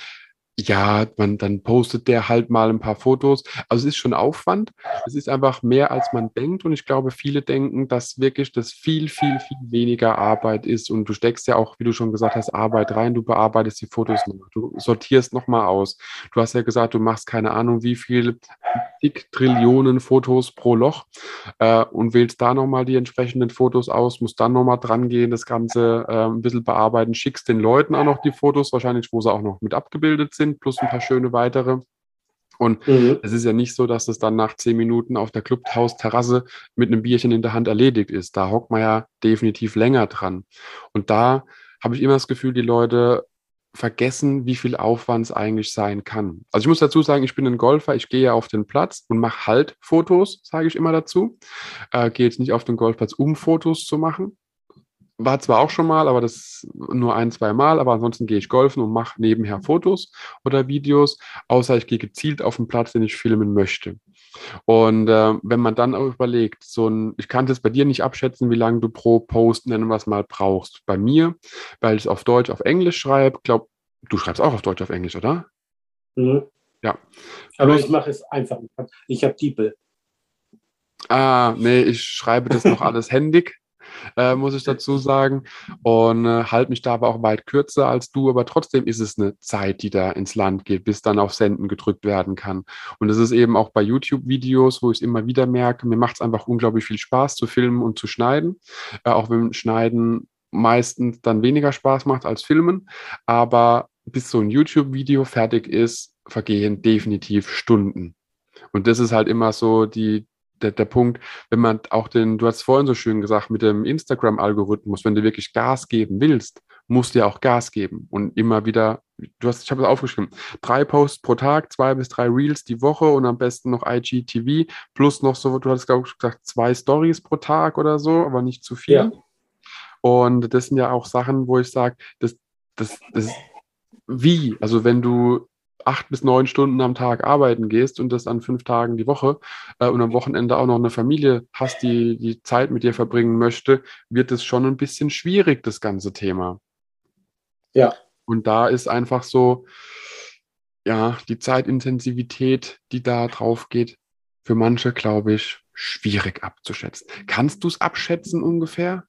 ja, man, dann postet der halt mal ein paar Fotos. Also es ist schon Aufwand. Es ist einfach mehr, als man denkt. Und ich glaube, viele denken, dass wirklich das viel, viel, viel weniger Arbeit ist. Und du steckst ja auch, wie du schon gesagt hast, Arbeit rein. Du bearbeitest die Fotos noch. Du sortierst nochmal aus. Du hast ja gesagt, du machst keine Ahnung, wie viel zig Trillionen Fotos pro Loch äh, und wählst da nochmal die entsprechenden Fotos aus, musst dann nochmal dran gehen, das Ganze äh, ein bisschen bearbeiten, schickst den Leuten auch noch die Fotos, wahrscheinlich, wo sie auch noch mit abgebildet sind, plus ein paar schöne weitere. Und Mhm. es ist ja nicht so, dass es dann nach zehn Minuten auf der Clubhaus-Terrasse mit einem Bierchen in der Hand erledigt ist. Da hockt man ja definitiv länger dran. Und da habe ich immer das Gefühl, die Leute vergessen, wie viel Aufwand es eigentlich sein kann. Also ich muss dazu sagen, ich bin ein Golfer, ich gehe auf den Platz und mache halt Fotos, sage ich immer dazu. Äh, gehe jetzt nicht auf den Golfplatz, um Fotos zu machen. War zwar auch schon mal, aber das nur ein, zwei Mal, aber ansonsten gehe ich golfen und mache nebenher Fotos oder Videos, außer ich gehe gezielt auf den Platz, den ich filmen möchte. Und äh, wenn man dann auch überlegt, so ein, ich kann das bei dir nicht abschätzen, wie lange du pro Post, nennen wir es mal, brauchst. Bei mir, weil ich es auf Deutsch, auf Englisch schreibe, glaub, du schreibst auch auf Deutsch, auf Englisch, oder? Mhm. Ja. Aber Plus- ich mache es einfach. Ich habe Diepel. Ah, nee, ich schreibe das noch alles händig, äh, muss ich dazu sagen. Und äh, halte mich da aber auch weit kürzer als du, aber trotzdem ist es eine Zeit, die da ins Land geht, bis dann auf Senden gedrückt werden kann. Und das ist eben auch bei YouTube-Videos, wo ich es immer wieder merke, mir macht es einfach unglaublich viel Spaß zu filmen und zu schneiden. Äh, auch wenn Schneiden meistens dann weniger Spaß macht als Filmen. Aber bis so ein YouTube-Video fertig ist, vergehen definitiv Stunden. Und das ist halt immer so die, der, der Punkt, wenn man auch den, du hast vorhin so schön gesagt, mit dem Instagram-Algorithmus, wenn du wirklich Gas geben willst, musst du ja auch Gas geben und immer wieder, du hast, ich habe es aufgeschrieben, drei Posts pro Tag, zwei bis drei Reels die Woche und am besten noch IGTV plus noch so, du hattest glaube ich gesagt, zwei Stories pro Tag oder so, aber nicht zu viel. Ja. Und das sind ja auch Sachen, wo ich sage, das, das, das, wie? Also wenn du acht bis neun Stunden am Tag arbeiten gehst und das an fünf Tagen die Woche äh, und am Wochenende auch noch eine Familie hast, die die Zeit mit dir verbringen möchte, wird es schon ein bisschen schwierig, das ganze Thema. Ja. Und da ist einfach so, ja, die Zeitintensivität, die da drauf geht, für manche, glaube ich, schwierig abzuschätzen. Kannst du es abschätzen ungefähr?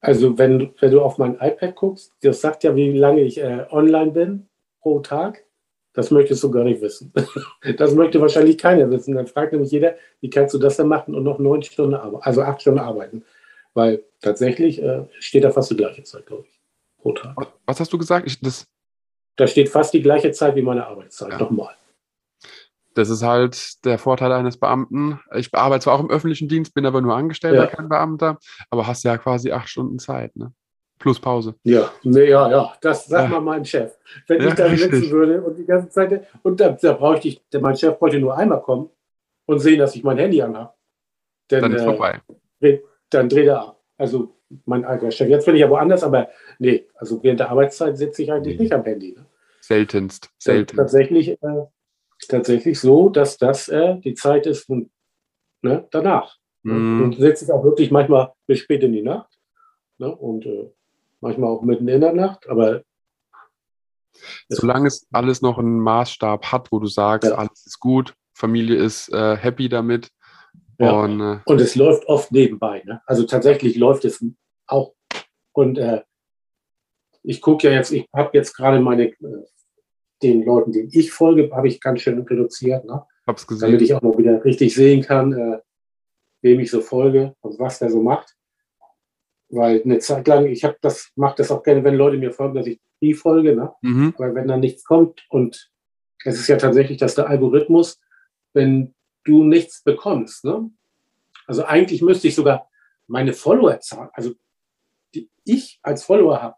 Also wenn, du- wenn du auf mein iPad guckst, das sagt ja, wie lange ich äh, online bin pro Tag. Das möchtest du gar nicht wissen. Das möchte wahrscheinlich keiner wissen. Dann fragt nämlich jeder, wie kannst du das denn machen und noch neun Stunden arbeiten, also acht Stunden arbeiten. Weil tatsächlich äh, steht da fast die gleiche Zeit, glaube ich, pro Tag. Was hast du gesagt? Ich, das, Da steht fast die gleiche Zeit wie meine Arbeitszeit. Ja. Nochmal. Das ist halt der Vorteil eines Beamten. Ich arbeite zwar auch im öffentlichen Dienst, bin aber nur Angestellter, Ja. kein Beamter, aber hast ja quasi acht Stunden Zeit, ne? Plus Pause. Ja, nee, ja, ja. Das sagt Ja. mal mein Chef. Wenn Ja, ich da richtig. sitzen würde und die ganze Zeit, und da, da bräuchte ich, mein Chef bräuchte nur einmal kommen und sehen, dass ich mein Handy anhabe. Denn, Dann ist äh, vorbei. dann dreht er ab. Also mein alter Chef. Jetzt bin ich ja woanders, aber nee, also während der Arbeitszeit sitze ich eigentlich Nee. nicht am Handy. Ne? Seltenst. Selten. Tatsächlich, äh, tatsächlich so, dass das äh, die Zeit ist von, ne, danach. Mm, Und sitze ich auch wirklich manchmal bis spät in die Nacht. Ne? Und äh, manchmal auch mitten in der Nacht, aber solange es alles noch einen Maßstab hat, wo du sagst, Ja. alles ist gut, Familie ist äh, happy damit. Ja. Und äh, Und es läuft oft nebenbei. Ne? Also tatsächlich läuft es auch. Und äh, ich gucke ja jetzt, ich habe jetzt gerade meine, äh, den Leuten, denen ich folge, habe ich ganz schön reduziert, ne? hab's damit gesehen. ich auch mal wieder richtig sehen kann, äh, wem ich so folge und was der so macht. Weil eine Zeit lang, ich habe das, mache das auch gerne, wenn Leute mir folgen, dass ich die folge, ne? Mhm. Aber wenn dann nichts kommt und es ist ja tatsächlich, dass der Algorithmus, wenn du nichts bekommst, ne? Also eigentlich müsste ich sogar meine Followerzahl, also die ich als Follower habe,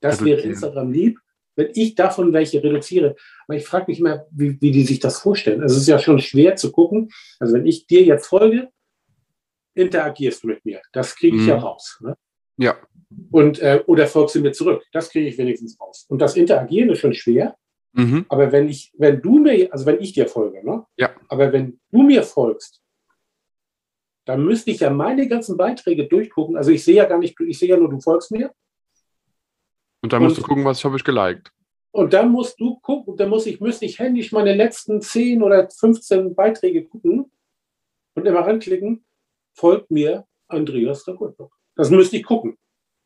das wäre. Instagram lieb, wenn ich davon welche reduziere. Aber ich frage mich immer, wie, wie die sich das vorstellen. Also es ist ja schon schwer zu gucken. Also wenn ich dir jetzt folge, interagierst du mit mir. Das kriege ich mhm. ja raus. Ne? Ja. Und, äh, oder folgst du mir zurück. Das kriege ich wenigstens raus. Und das Interagieren ist schon schwer. Mhm. Aber wenn ich, wenn du mir, also wenn ich dir folge, ne? Ja. Aber wenn du mir folgst, dann müsste ich ja meine ganzen Beiträge durchgucken. Also ich sehe ja gar nicht, ich sehe ja nur, du folgst mir. Und dann musst und, du gucken, was ich habe ich geliked. Und dann musst du gucken, dann muss ich, müsste ich händisch meine letzten 10 oder 15 Beiträge gucken und immer ranklicken, folgt mir Andreas Rakultburg. Das müsste ich gucken.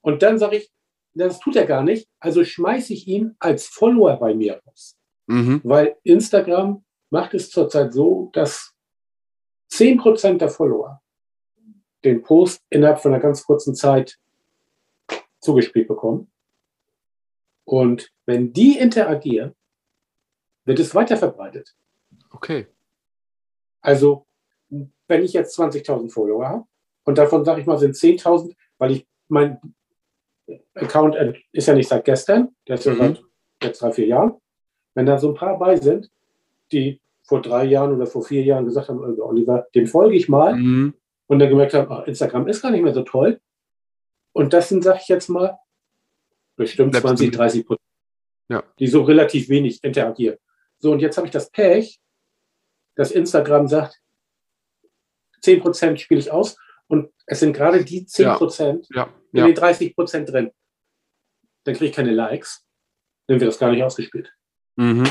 Und dann sage ich, das tut er gar nicht, also schmeiße ich ihn als Follower bei mir raus. Mhm. Weil Instagram macht es zurzeit so, dass 10% der Follower den Post innerhalb von einer ganz kurzen Zeit zugespielt bekommen. Und wenn die interagieren, wird es weiter verbreitet. Okay. Also, wenn ich jetzt 20.000 Follower habe und davon sage ich mal sind 10.000, weil ich mein Account ist ja nicht seit gestern, der ist ja mhm. seit jetzt drei, vier Jahren. Wenn da so ein paar bei sind, die vor drei Jahren oder vor vier Jahren gesagt haben, also Oliver, dem folge ich mal mhm. und dann gemerkt haben, ach, Instagram ist gar nicht mehr so toll. Und das sind, sag ich jetzt mal, bestimmt 20, 30 Prozent, ja. die so relativ wenig interagieren. So, und jetzt habe ich das Pech, dass Instagram sagt, 10 Prozent spiele ich aus und es sind gerade die 10 Prozent ja. ja. in den 30 Prozent drin. Dann kriege ich keine Likes, dann wird das gar nicht ausgespielt. Mhm.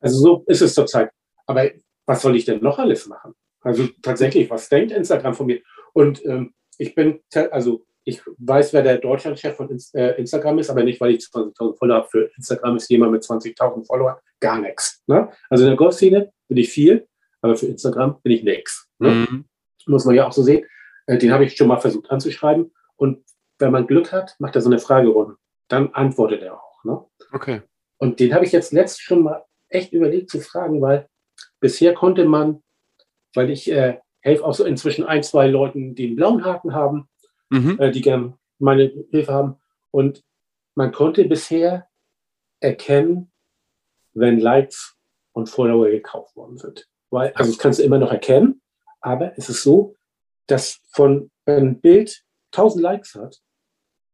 Also so ist es zurzeit. Aber was soll ich denn noch alles machen? Also tatsächlich, was denkt Instagram von mir? Und ähm, ich bin, also ich weiß, wer der Deutschlandchef von äh, Instagram ist, aber nicht, weil ich 20.000 Follower habe. Für Instagram ist jemand mit 20.000 Followern gar nichts. Ne? Also in der Golfszene bin ich viel, aber für Instagram bin ich nichts. Ne? Mhm. Muss man ja auch so sehen. Äh, den habe ich schon mal versucht anzuschreiben. Und wenn man Glück hat, macht er so eine Fragerunde. Dann antwortet er auch. Ne? Okay. Und den habe ich jetzt letzt schon mal echt überlegt zu fragen, weil bisher konnte man, weil ich äh, helfe auch so inzwischen ein, zwei Leuten, die einen blauen Haken haben, mhm. äh, die gerne meine Hilfe haben. Und man konnte bisher erkennen, wenn Likes und Follower gekauft worden sind. Weil, also das kannst du immer noch erkennen, aber es ist so, dass von wenn ein Bild 1000 Likes hat,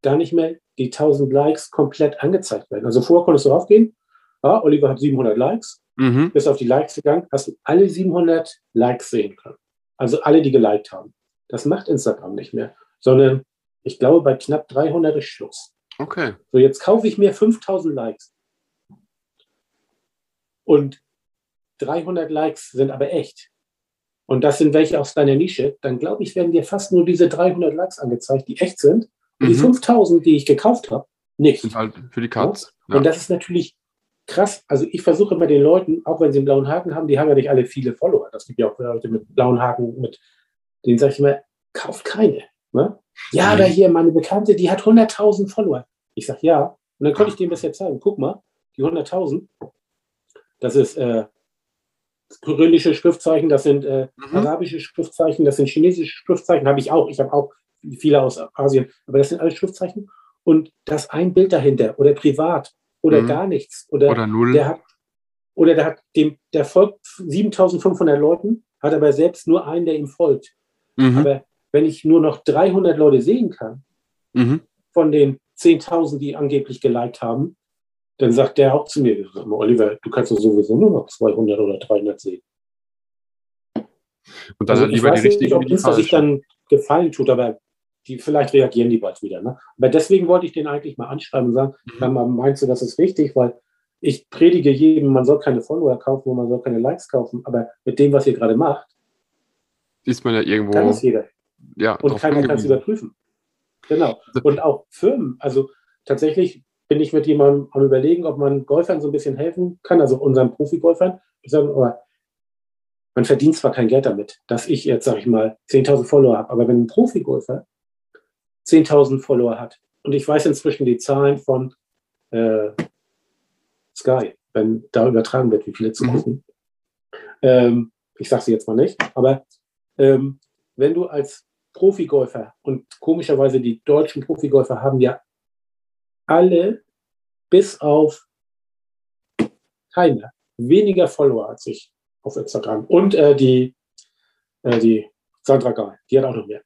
gar nicht mehr die 1000 Likes komplett angezeigt werden. Also vorher konntest du raufgehen, ah, Oliver hat 700 Likes, mhm. bist auf die Likes gegangen, hast du alle 700 Likes sehen können. Also alle, die geliked haben. Das macht Instagram nicht mehr, sondern ich glaube, bei knapp 300 ist Schluss. Okay. So, jetzt kaufe ich mir 5000 Likes. Und 300 Likes sind aber echt. Und das sind welche aus deiner Nische. Dann glaube ich, werden dir fast nur diese 300 Likes angezeigt, die echt sind. Und mhm. die 5000, die ich gekauft habe, nicht. Sind halt für die Katz. Ja. Und das ist natürlich krass. Also ich versuche immer den Leuten, auch wenn sie einen blauen Haken haben, die haben ja nicht alle viele Follower. Das gibt ja auch Leute mit blauen Haken, mit denen sage ich immer, kauft keine. Ne? Ja, mhm. da hier meine Bekannte, die hat 100.000 Follower. Ich sage ja. Und dann konnte ich dem das jetzt zeigen. Guck mal, die 100.000, das ist äh, kyrillische Schriftzeichen, das sind äh, mhm. arabische Schriftzeichen, das sind chinesische Schriftzeichen, habe ich auch. Ich habe auch viele aus Asien, aber das sind alles Schriftzeichen. Und das ein Bild dahinter oder privat oder mhm. gar nichts. Oder, oder null. Der hat, oder der hat dem, der folgt 7500 Leuten, hat aber selbst nur einen, der ihm folgt. Mhm. Aber wenn ich nur noch 300 Leute sehen kann, mhm. von den 10.000, die angeblich geliked haben, dann sagt der auch zu mir, Oliver, du kannst doch sowieso nur noch 200 oder 300 sehen. Und dann also lieber die richtigen. Nicht, ob Insta sich dann gefallen tut, aber die, vielleicht reagieren die bald wieder. Ne? Aber deswegen wollte ich den eigentlich mal anschreiben und sagen, mhm. meinst du, das ist wichtig, weil ich predige jedem, man soll keine Follower kaufen und man soll keine Likes kaufen, aber mit dem, was ihr gerade macht, ist man ja irgendwo. Kann es jeder. Ja, und keiner kann es überprüfen. Genau. Und auch Firmen, also tatsächlich bin ich mit jemandem am überlegen, ob man Golfern so ein bisschen helfen kann, also unseren Profi-Golfern. Ich sage, aber man verdient zwar kein Geld damit, dass ich jetzt, sage ich mal, 10.000 Follower habe, aber wenn ein Profi-Golfer 10.000 Follower hat. Und ich weiß inzwischen die Zahlen von äh, Sky, wenn da übertragen wird, wie viele zu gucken. Mhm. Ähm, ich sage sie jetzt mal nicht, aber ähm, wenn du als Profigolfer und komischerweise die deutschen Profigolfer haben ja alle bis auf keiner weniger Follower als ich auf Instagram. Und äh, die, äh, die Sandra Gahl, die hat auch noch mehr.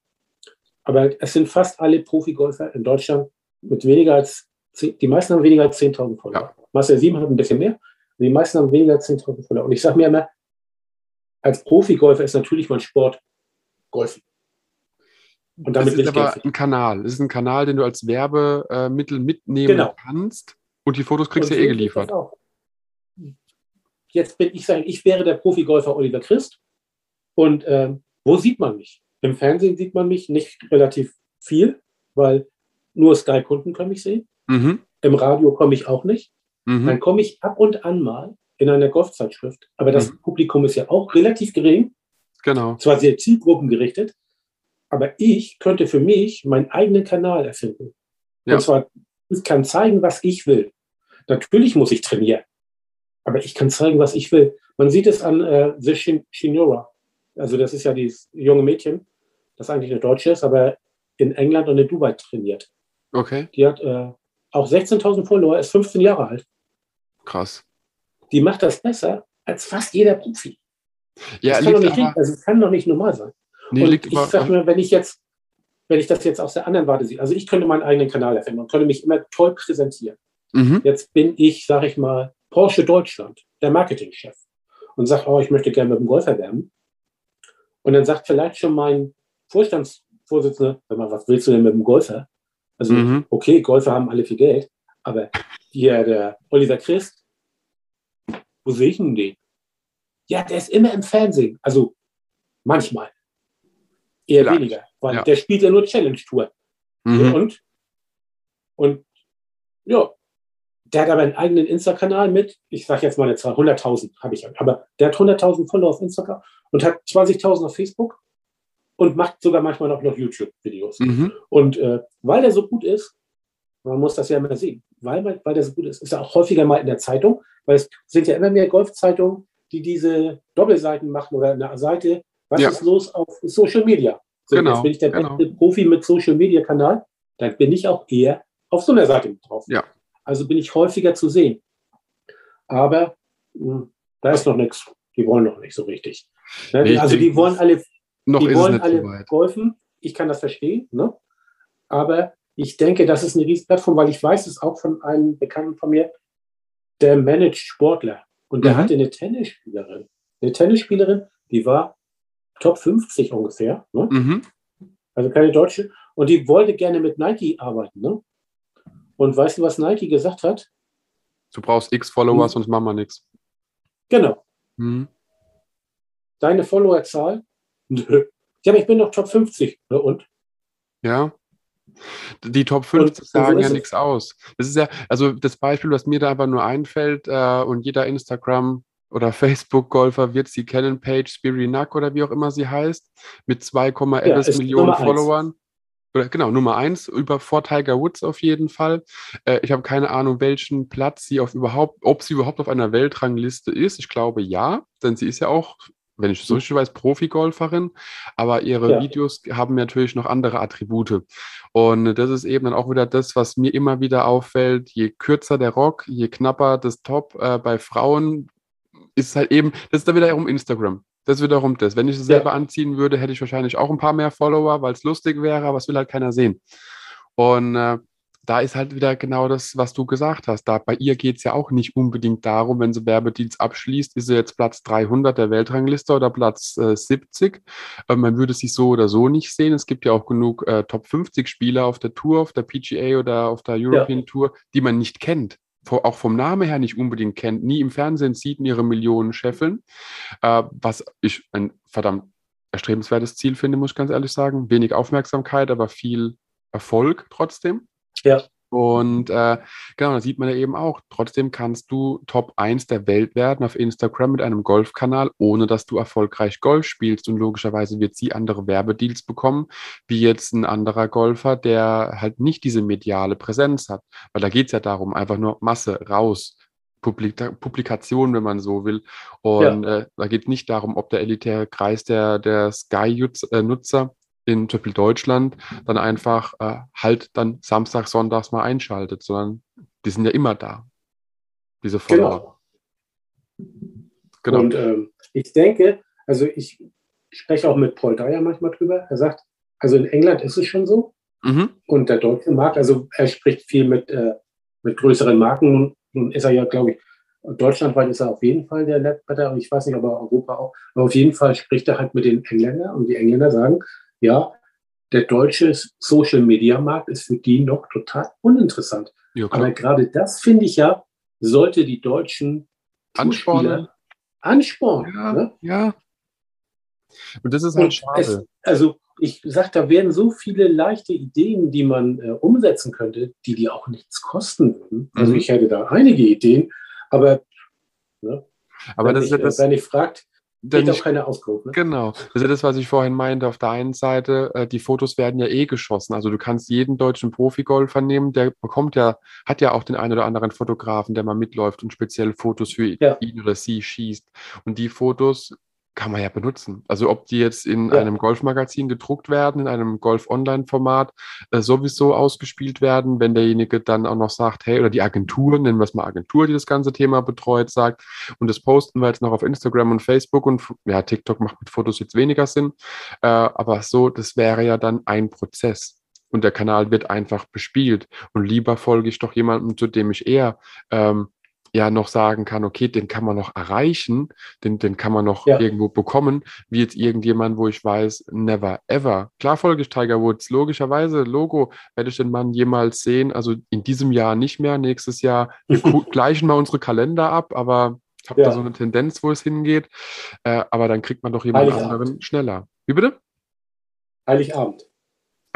Aber es sind fast alle Profigolfer in Deutschland mit weniger als, 10, die meisten haben weniger als 10.000 Follower. Ja. Marcel Sieben hat ein bisschen mehr, die meisten haben weniger als 10.000 Follower. Und ich sage mir immer, als Profigolfer ist natürlich mein Sport Golfen. Und damit das ist aber ein Kanal. Das ist ein Kanal, den du als Werbemittel mitnehmen genau. kannst. Und die Fotos kriegst du ja eh geliefert. Jetzt bin ich sagen, ich wäre der Profigolfer Oliver Christ. Und äh, wo sieht man mich? Im Fernsehen sieht man mich nicht relativ viel, weil nur Sky-Kunden können mich sehen. Mhm. Im Radio komme ich auch nicht. Mhm. Dann komme ich ab und an mal in einer Golfzeitschrift. Aber das mhm. Publikum ist ja auch relativ gering. Genau. Zwar sehr zielgruppengerichtet, aber ich könnte für mich meinen eigenen Kanal erfinden. Ja. Und zwar, ich kann zeigen, was ich will. Natürlich muss ich trainieren, aber ich kann zeigen, was ich will. Man sieht es an äh, The Shin Shinora. Also das ist ja dieses junge Mädchen, das eigentlich eine Deutsche ist, aber in England und in Dubai trainiert. Okay. Die hat äh, auch 16.000 Follower, ist 15 Jahre alt. Krass. Die macht das besser als fast jeder Profi. Ja, das, kann doch nicht, aber, also, das kann doch nicht normal sein. Nee, und ich sage mir, wenn ich jetzt, wenn ich das jetzt aus der anderen Warte sehe, also ich könnte meinen eigenen Kanal erfinden und könnte mich immer toll präsentieren. Mhm. Jetzt bin ich, sage ich mal, Porsche Deutschland, der Marketingchef und sage, oh, ich möchte gerne mit dem Golf erwerben. Und dann sagt vielleicht schon mein Vorstandsvorsitzender, was willst du denn mit dem Golfer? Also, mhm. okay, Golfer haben alle viel Geld, aber hier der Oliver Christ, wo sehe ich denn den? Ja, der ist immer im Fernsehen. Also manchmal. Eher Vielleicht. weniger, weil ja. der spielt ja nur Challenge Tour. Mhm. Und, und ja, der hat aber einen eigenen Insta-Kanal mit, ich sage jetzt mal eine Zahl, 100.000 habe ich, aber der hat 100.000 Follower auf Instagram und hat 20.000 auf Facebook und macht sogar manchmal noch, noch YouTube-Videos. Mhm. Und äh, weil der so gut ist, man muss das ja immer sehen, weil, weil der so gut ist, ist er auch häufiger mal in der Zeitung, weil es sind ja immer mehr Golfzeitungen, die diese Doppelseiten machen oder eine Seite, was ja. ist los auf Social Media? So, genau, jetzt bin ich der genau. beste Profi mit Social Media Kanal, dann bin ich auch eher auf so einer Seite drauf. Ja. Also bin ich häufiger zu sehen. Aber mh, hm, da ist noch nichts. Die wollen noch nicht so richtig. Ne? Nee, also die wollen alle, noch die wollen alle golfen. Ich kann das verstehen. Ne? Aber ich denke, das ist eine riesige Plattform, weil ich weiß es auch von einem Bekannten von mir, der managt Sportler. Und der mhm. hatte eine Tennisspielerin. Eine Tennisspielerin, die war Top 50 ungefähr. Ne? Mhm. Also keine Deutsche. Und die wollte gerne mit Nike arbeiten. Ne? Und weißt du, was Nike gesagt hat? Du brauchst x Follower, hm. sonst machen wir nichts. Genau. Hm. Deine Followerzahl? Nö. Ja, aber ich bin doch Top 50. Ne? Und? Ja. Die Top 50 und, sagen so ja nichts aus. Das ist ja, also das Beispiel, was mir da einfach nur einfällt, äh, und jeder Instagram- oder Facebook-Golfer wird sie kennen, Page Spirinak oder wie auch immer sie heißt, mit 2,11 ja, Millionen Followern. Oder, genau, Nummer eins, über vor Tiger Woods auf jeden Fall. Äh, ich habe keine Ahnung, welchen Platz sie auf überhaupt, ob sie überhaupt auf einer Weltrangliste ist. Ich glaube ja, denn sie ist ja auch wenn ich es so richtig weiß, Profi-Golferin, aber ihre ja. Videos haben natürlich noch andere Attribute. Und das ist eben dann auch wieder das, was mir immer wieder auffällt. Je kürzer der Rock, je knapper das Top äh, bei Frauen, ist halt eben, das ist dann wiederum Instagram. Das ist wiederum das. Wenn ich es selber ja. anziehen würde, hätte ich wahrscheinlich auch ein paar mehr Follower, weil es lustig wäre, aber es will halt keiner sehen. Und äh, da ist halt wieder genau das, was du gesagt hast. Da bei ihr geht es ja auch nicht unbedingt darum, wenn sie Werbedeals abschließt, ist sie jetzt Platz 300 der Weltrangliste oder Platz äh, 70. Äh, man würde sich so oder so nicht sehen. Es gibt ja auch genug äh, Top 50 Spieler auf der Tour, auf der PGA oder auf der European ja. Tour, die man nicht kennt auch vom Namen her nicht unbedingt kennt, nie im Fernsehen sieht und ihre Millionen scheffeln, äh, was ich ein verdammt erstrebenswertes Ziel finde, muss ich ganz ehrlich sagen. Wenig Aufmerksamkeit, aber viel Erfolg trotzdem. Ja. Und äh, genau, da sieht man ja eben auch, trotzdem kannst du Top 1 der Welt werden auf Instagram mit einem Golfkanal, ohne dass du erfolgreich Golf spielst. Und logischerweise wird sie andere Werbedeals bekommen, wie jetzt ein anderer Golfer, der halt nicht diese mediale Präsenz hat. Weil da geht es ja darum, einfach nur Masse raus. Publikation, wenn man so will. Und ja. äh, da geht es nicht darum, ob der elitäre Kreis der, der Sky-Nutzer in Triple Deutschland dann einfach äh, halt dann Samstag, Sonntags mal einschaltet, sondern Die sind ja immer da, diese Follower. Genau. genau. Und ähm, ich denke, also ich spreche auch mit Paul Dyer manchmal drüber. Er sagt, also in England ist es schon so. Mhm. Und der deutsche Markt, also er spricht viel mit, äh, mit größeren Marken. Nun ist er ja, glaube ich, deutschlandweit ist er auf jeden Fall der Leadbetter. Ich weiß nicht, aber Europa auch. Aber auf jeden Fall spricht er halt mit den Engländern. Und die Engländer sagen, ja, der deutsche Social Media Markt ist für die noch total uninteressant. Ja, aber gerade das finde ich ja, sollte die deutschen anspornen. Anspornen. Ja, ne? ja. Und das ist halt Und schade. Es, also ich sage, da werden so viele leichte Ideen, die man äh, umsetzen könnte, die die auch nichts kosten würden. Also mhm. ich hätte da einige Ideen, aber, ne, aber das ich, ist ja das, wenn ich fragt, Geht auch keine Auskunft. Ne? Genau. Das ist ja das, was ich vorhin meinte. Auf der einen Seite, äh, die Fotos werden ja eh geschossen. Also du kannst jeden deutschen Profigolfer nehmen, der bekommt ja, hat ja auch den einen oder anderen Fotografen, der mal mitläuft und speziell Fotos für ja. ihn oder sie schießt. Und die Fotos kann man ja benutzen. Also ob die jetzt in ja. einem Golfmagazin gedruckt werden, in einem Golf-Online-Format äh, sowieso ausgespielt werden, wenn derjenige dann auch noch sagt, hey, oder die Agentur, nennen wir es mal Agentur, die das ganze Thema betreut, sagt, und das posten wir jetzt noch auf Instagram und Facebook und ja, TikTok macht mit Fotos jetzt weniger Sinn, äh, aber so, das wäre ja dann ein Prozess und der Kanal wird einfach bespielt. Und lieber folge ich doch jemandem, zu dem ich eher ähm, ja noch sagen kann, okay, den kann man noch erreichen, den, den kann man noch ja. irgendwo bekommen, wie jetzt irgendjemand, wo ich weiß, never ever. Klar folge ich Tiger Woods, logischerweise, Logo, werde ich den Mann jemals sehen, also in diesem Jahr nicht mehr, nächstes Jahr gleichen wir unsere Kalender ab, aber ich habe ja. da so eine Tendenz, wo es hingeht, äh, aber dann kriegt man doch jemand anderen schneller. Wie bitte? Heiligabend.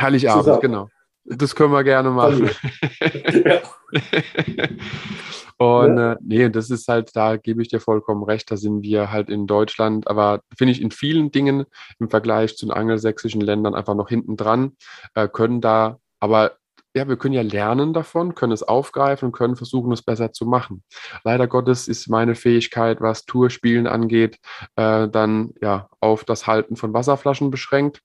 Heiligabend, Zusammen. genau. Das können wir gerne machen. ja. Und ja. äh, nee, das ist halt, da gebe ich dir vollkommen recht, da sind wir halt in Deutschland, aber finde ich in vielen Dingen im Vergleich zu den angelsächsischen Ländern einfach noch hinten dran, äh, können da, aber ja, wir können ja lernen davon, können es aufgreifen und können versuchen, es besser zu machen. Leider Gottes ist meine Fähigkeit, was Tourspielen angeht, äh, dann ja auf das Halten von Wasserflaschen beschränkt.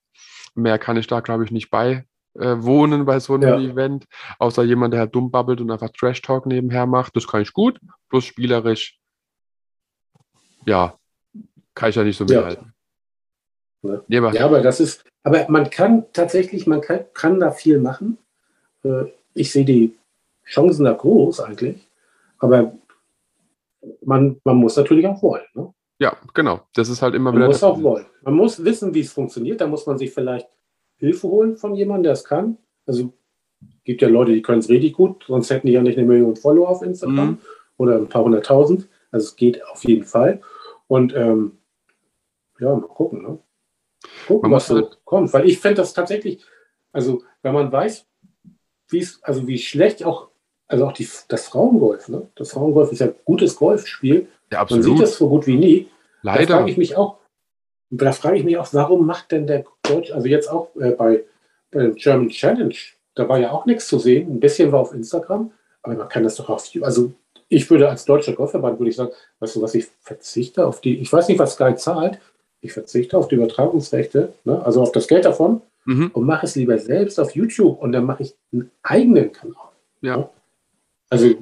Mehr kann ich da, glaube ich, nicht bei äh, wohnen bei so einem ja. Event, außer jemand, der halt dumm babbelt und einfach Trash Talk nebenher macht. Das kann ich gut, bloß spielerisch, ja, kann ich ja nicht so mithalten. Ja. Ja. ja, aber das ist, aber man kann tatsächlich, man kann, kann da viel machen. Äh, ich sehe die Chancen da groß eigentlich, aber man, man muss natürlich auch wollen. Ne? Ja, genau. Das ist halt immer man wieder. Man muss auch wollen. Man muss wissen, wie es funktioniert. Da muss man sich vielleicht Hilfe holen von jemandem, der es kann. Also gibt ja Leute, die können es richtig gut, sonst hätten die ja nicht eine Million Follower auf Instagram mhm. oder ein paar hunderttausend. Also es geht auf jeden Fall. Und ähm, ja, mal gucken, ne? Gucken, was so halt kommt. Weil ich fände das tatsächlich, also wenn man weiß, wie es, also wie schlecht auch, also auch die, das Frauengolf, ne? Das Frauengolf ist ja ein gutes Golfspiel. Ja, absolut. Man sieht das so gut wie nie. Leider. Da frage ich mich auch, da frage ich mich auch, warum macht denn der Deutsch, also jetzt auch äh, bei, bei dem German Challenge, da war ja auch nichts zu sehen. Ein bisschen war auf Instagram, aber man kann das doch auf YouTube. Also ich würde als deutscher Golfverband, würde ich sagen, weißt du was, ich verzichte auf die, ich weiß nicht, was Sky zahlt, ich verzichte auf die Übertragungsrechte, ne, also auf das Geld davon mhm. und mache es lieber selbst auf YouTube und dann mache ich einen eigenen Kanal. Ja. Ne? Also,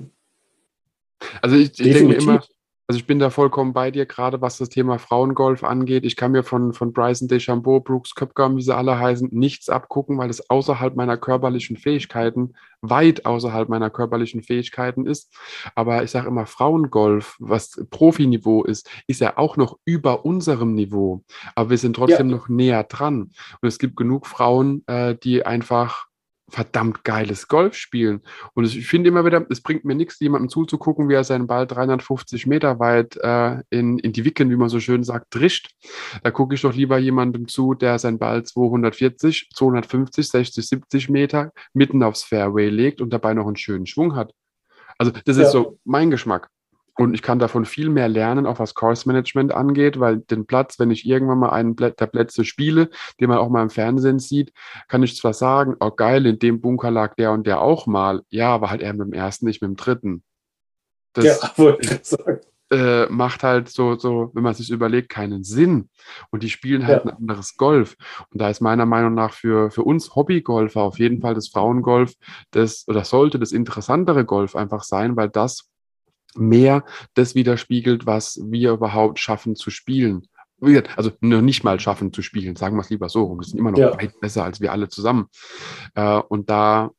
also ich, ich denke immer, also ich bin da vollkommen bei dir, gerade was das Thema Frauengolf angeht. Ich kann mir von, von Bryson DeChambeau, Brooks Köpker, wie sie alle heißen, nichts abgucken, weil es außerhalb meiner körperlichen Fähigkeiten, weit außerhalb meiner körperlichen Fähigkeiten ist. Aber ich sage immer, Frauengolf, was Profiniveau ist, ist ja auch noch über unserem Niveau. Aber wir sind trotzdem ja. noch näher dran. Und es gibt genug Frauen, äh, die einfach verdammt geiles Golf spielen. Und ich finde immer wieder, es bringt mir nichts, jemandem zuzugucken, wie er seinen Ball 350 Meter weit äh, in, in die Wicken, wie man so schön sagt, drischt. Da gucke ich doch lieber jemandem zu, der seinen Ball 240, 250, 60, 70 Meter mitten aufs Fairway legt und dabei noch einen schönen Schwung hat. Also das ist ja. so mein Geschmack. Und ich kann davon viel mehr lernen, auch was Course Management angeht, weil den Platz, wenn ich irgendwann mal einen der Plätze spiele, den man auch mal im Fernsehen sieht, kann ich zwar sagen, oh geil, in dem Bunker lag der und der auch mal. Ja, aber halt eher mit dem ersten, nicht mit dem dritten. Das, ja, wollte ich sagen. äh, macht halt so, so, wenn man sich überlegt, keinen Sinn. Und die spielen halt Ja. ein anderes Golf. Und da ist meiner Meinung nach für, für uns Hobbygolfer auf jeden Fall das Frauengolf das oder sollte das interessantere Golf einfach sein, weil das mehr das widerspiegelt, was wir überhaupt schaffen zu spielen. Also nur nicht mal schaffen zu spielen, sagen wir es lieber so rum. Das sind immer noch Ja. weit besser als wir alle zusammen. Äh, und da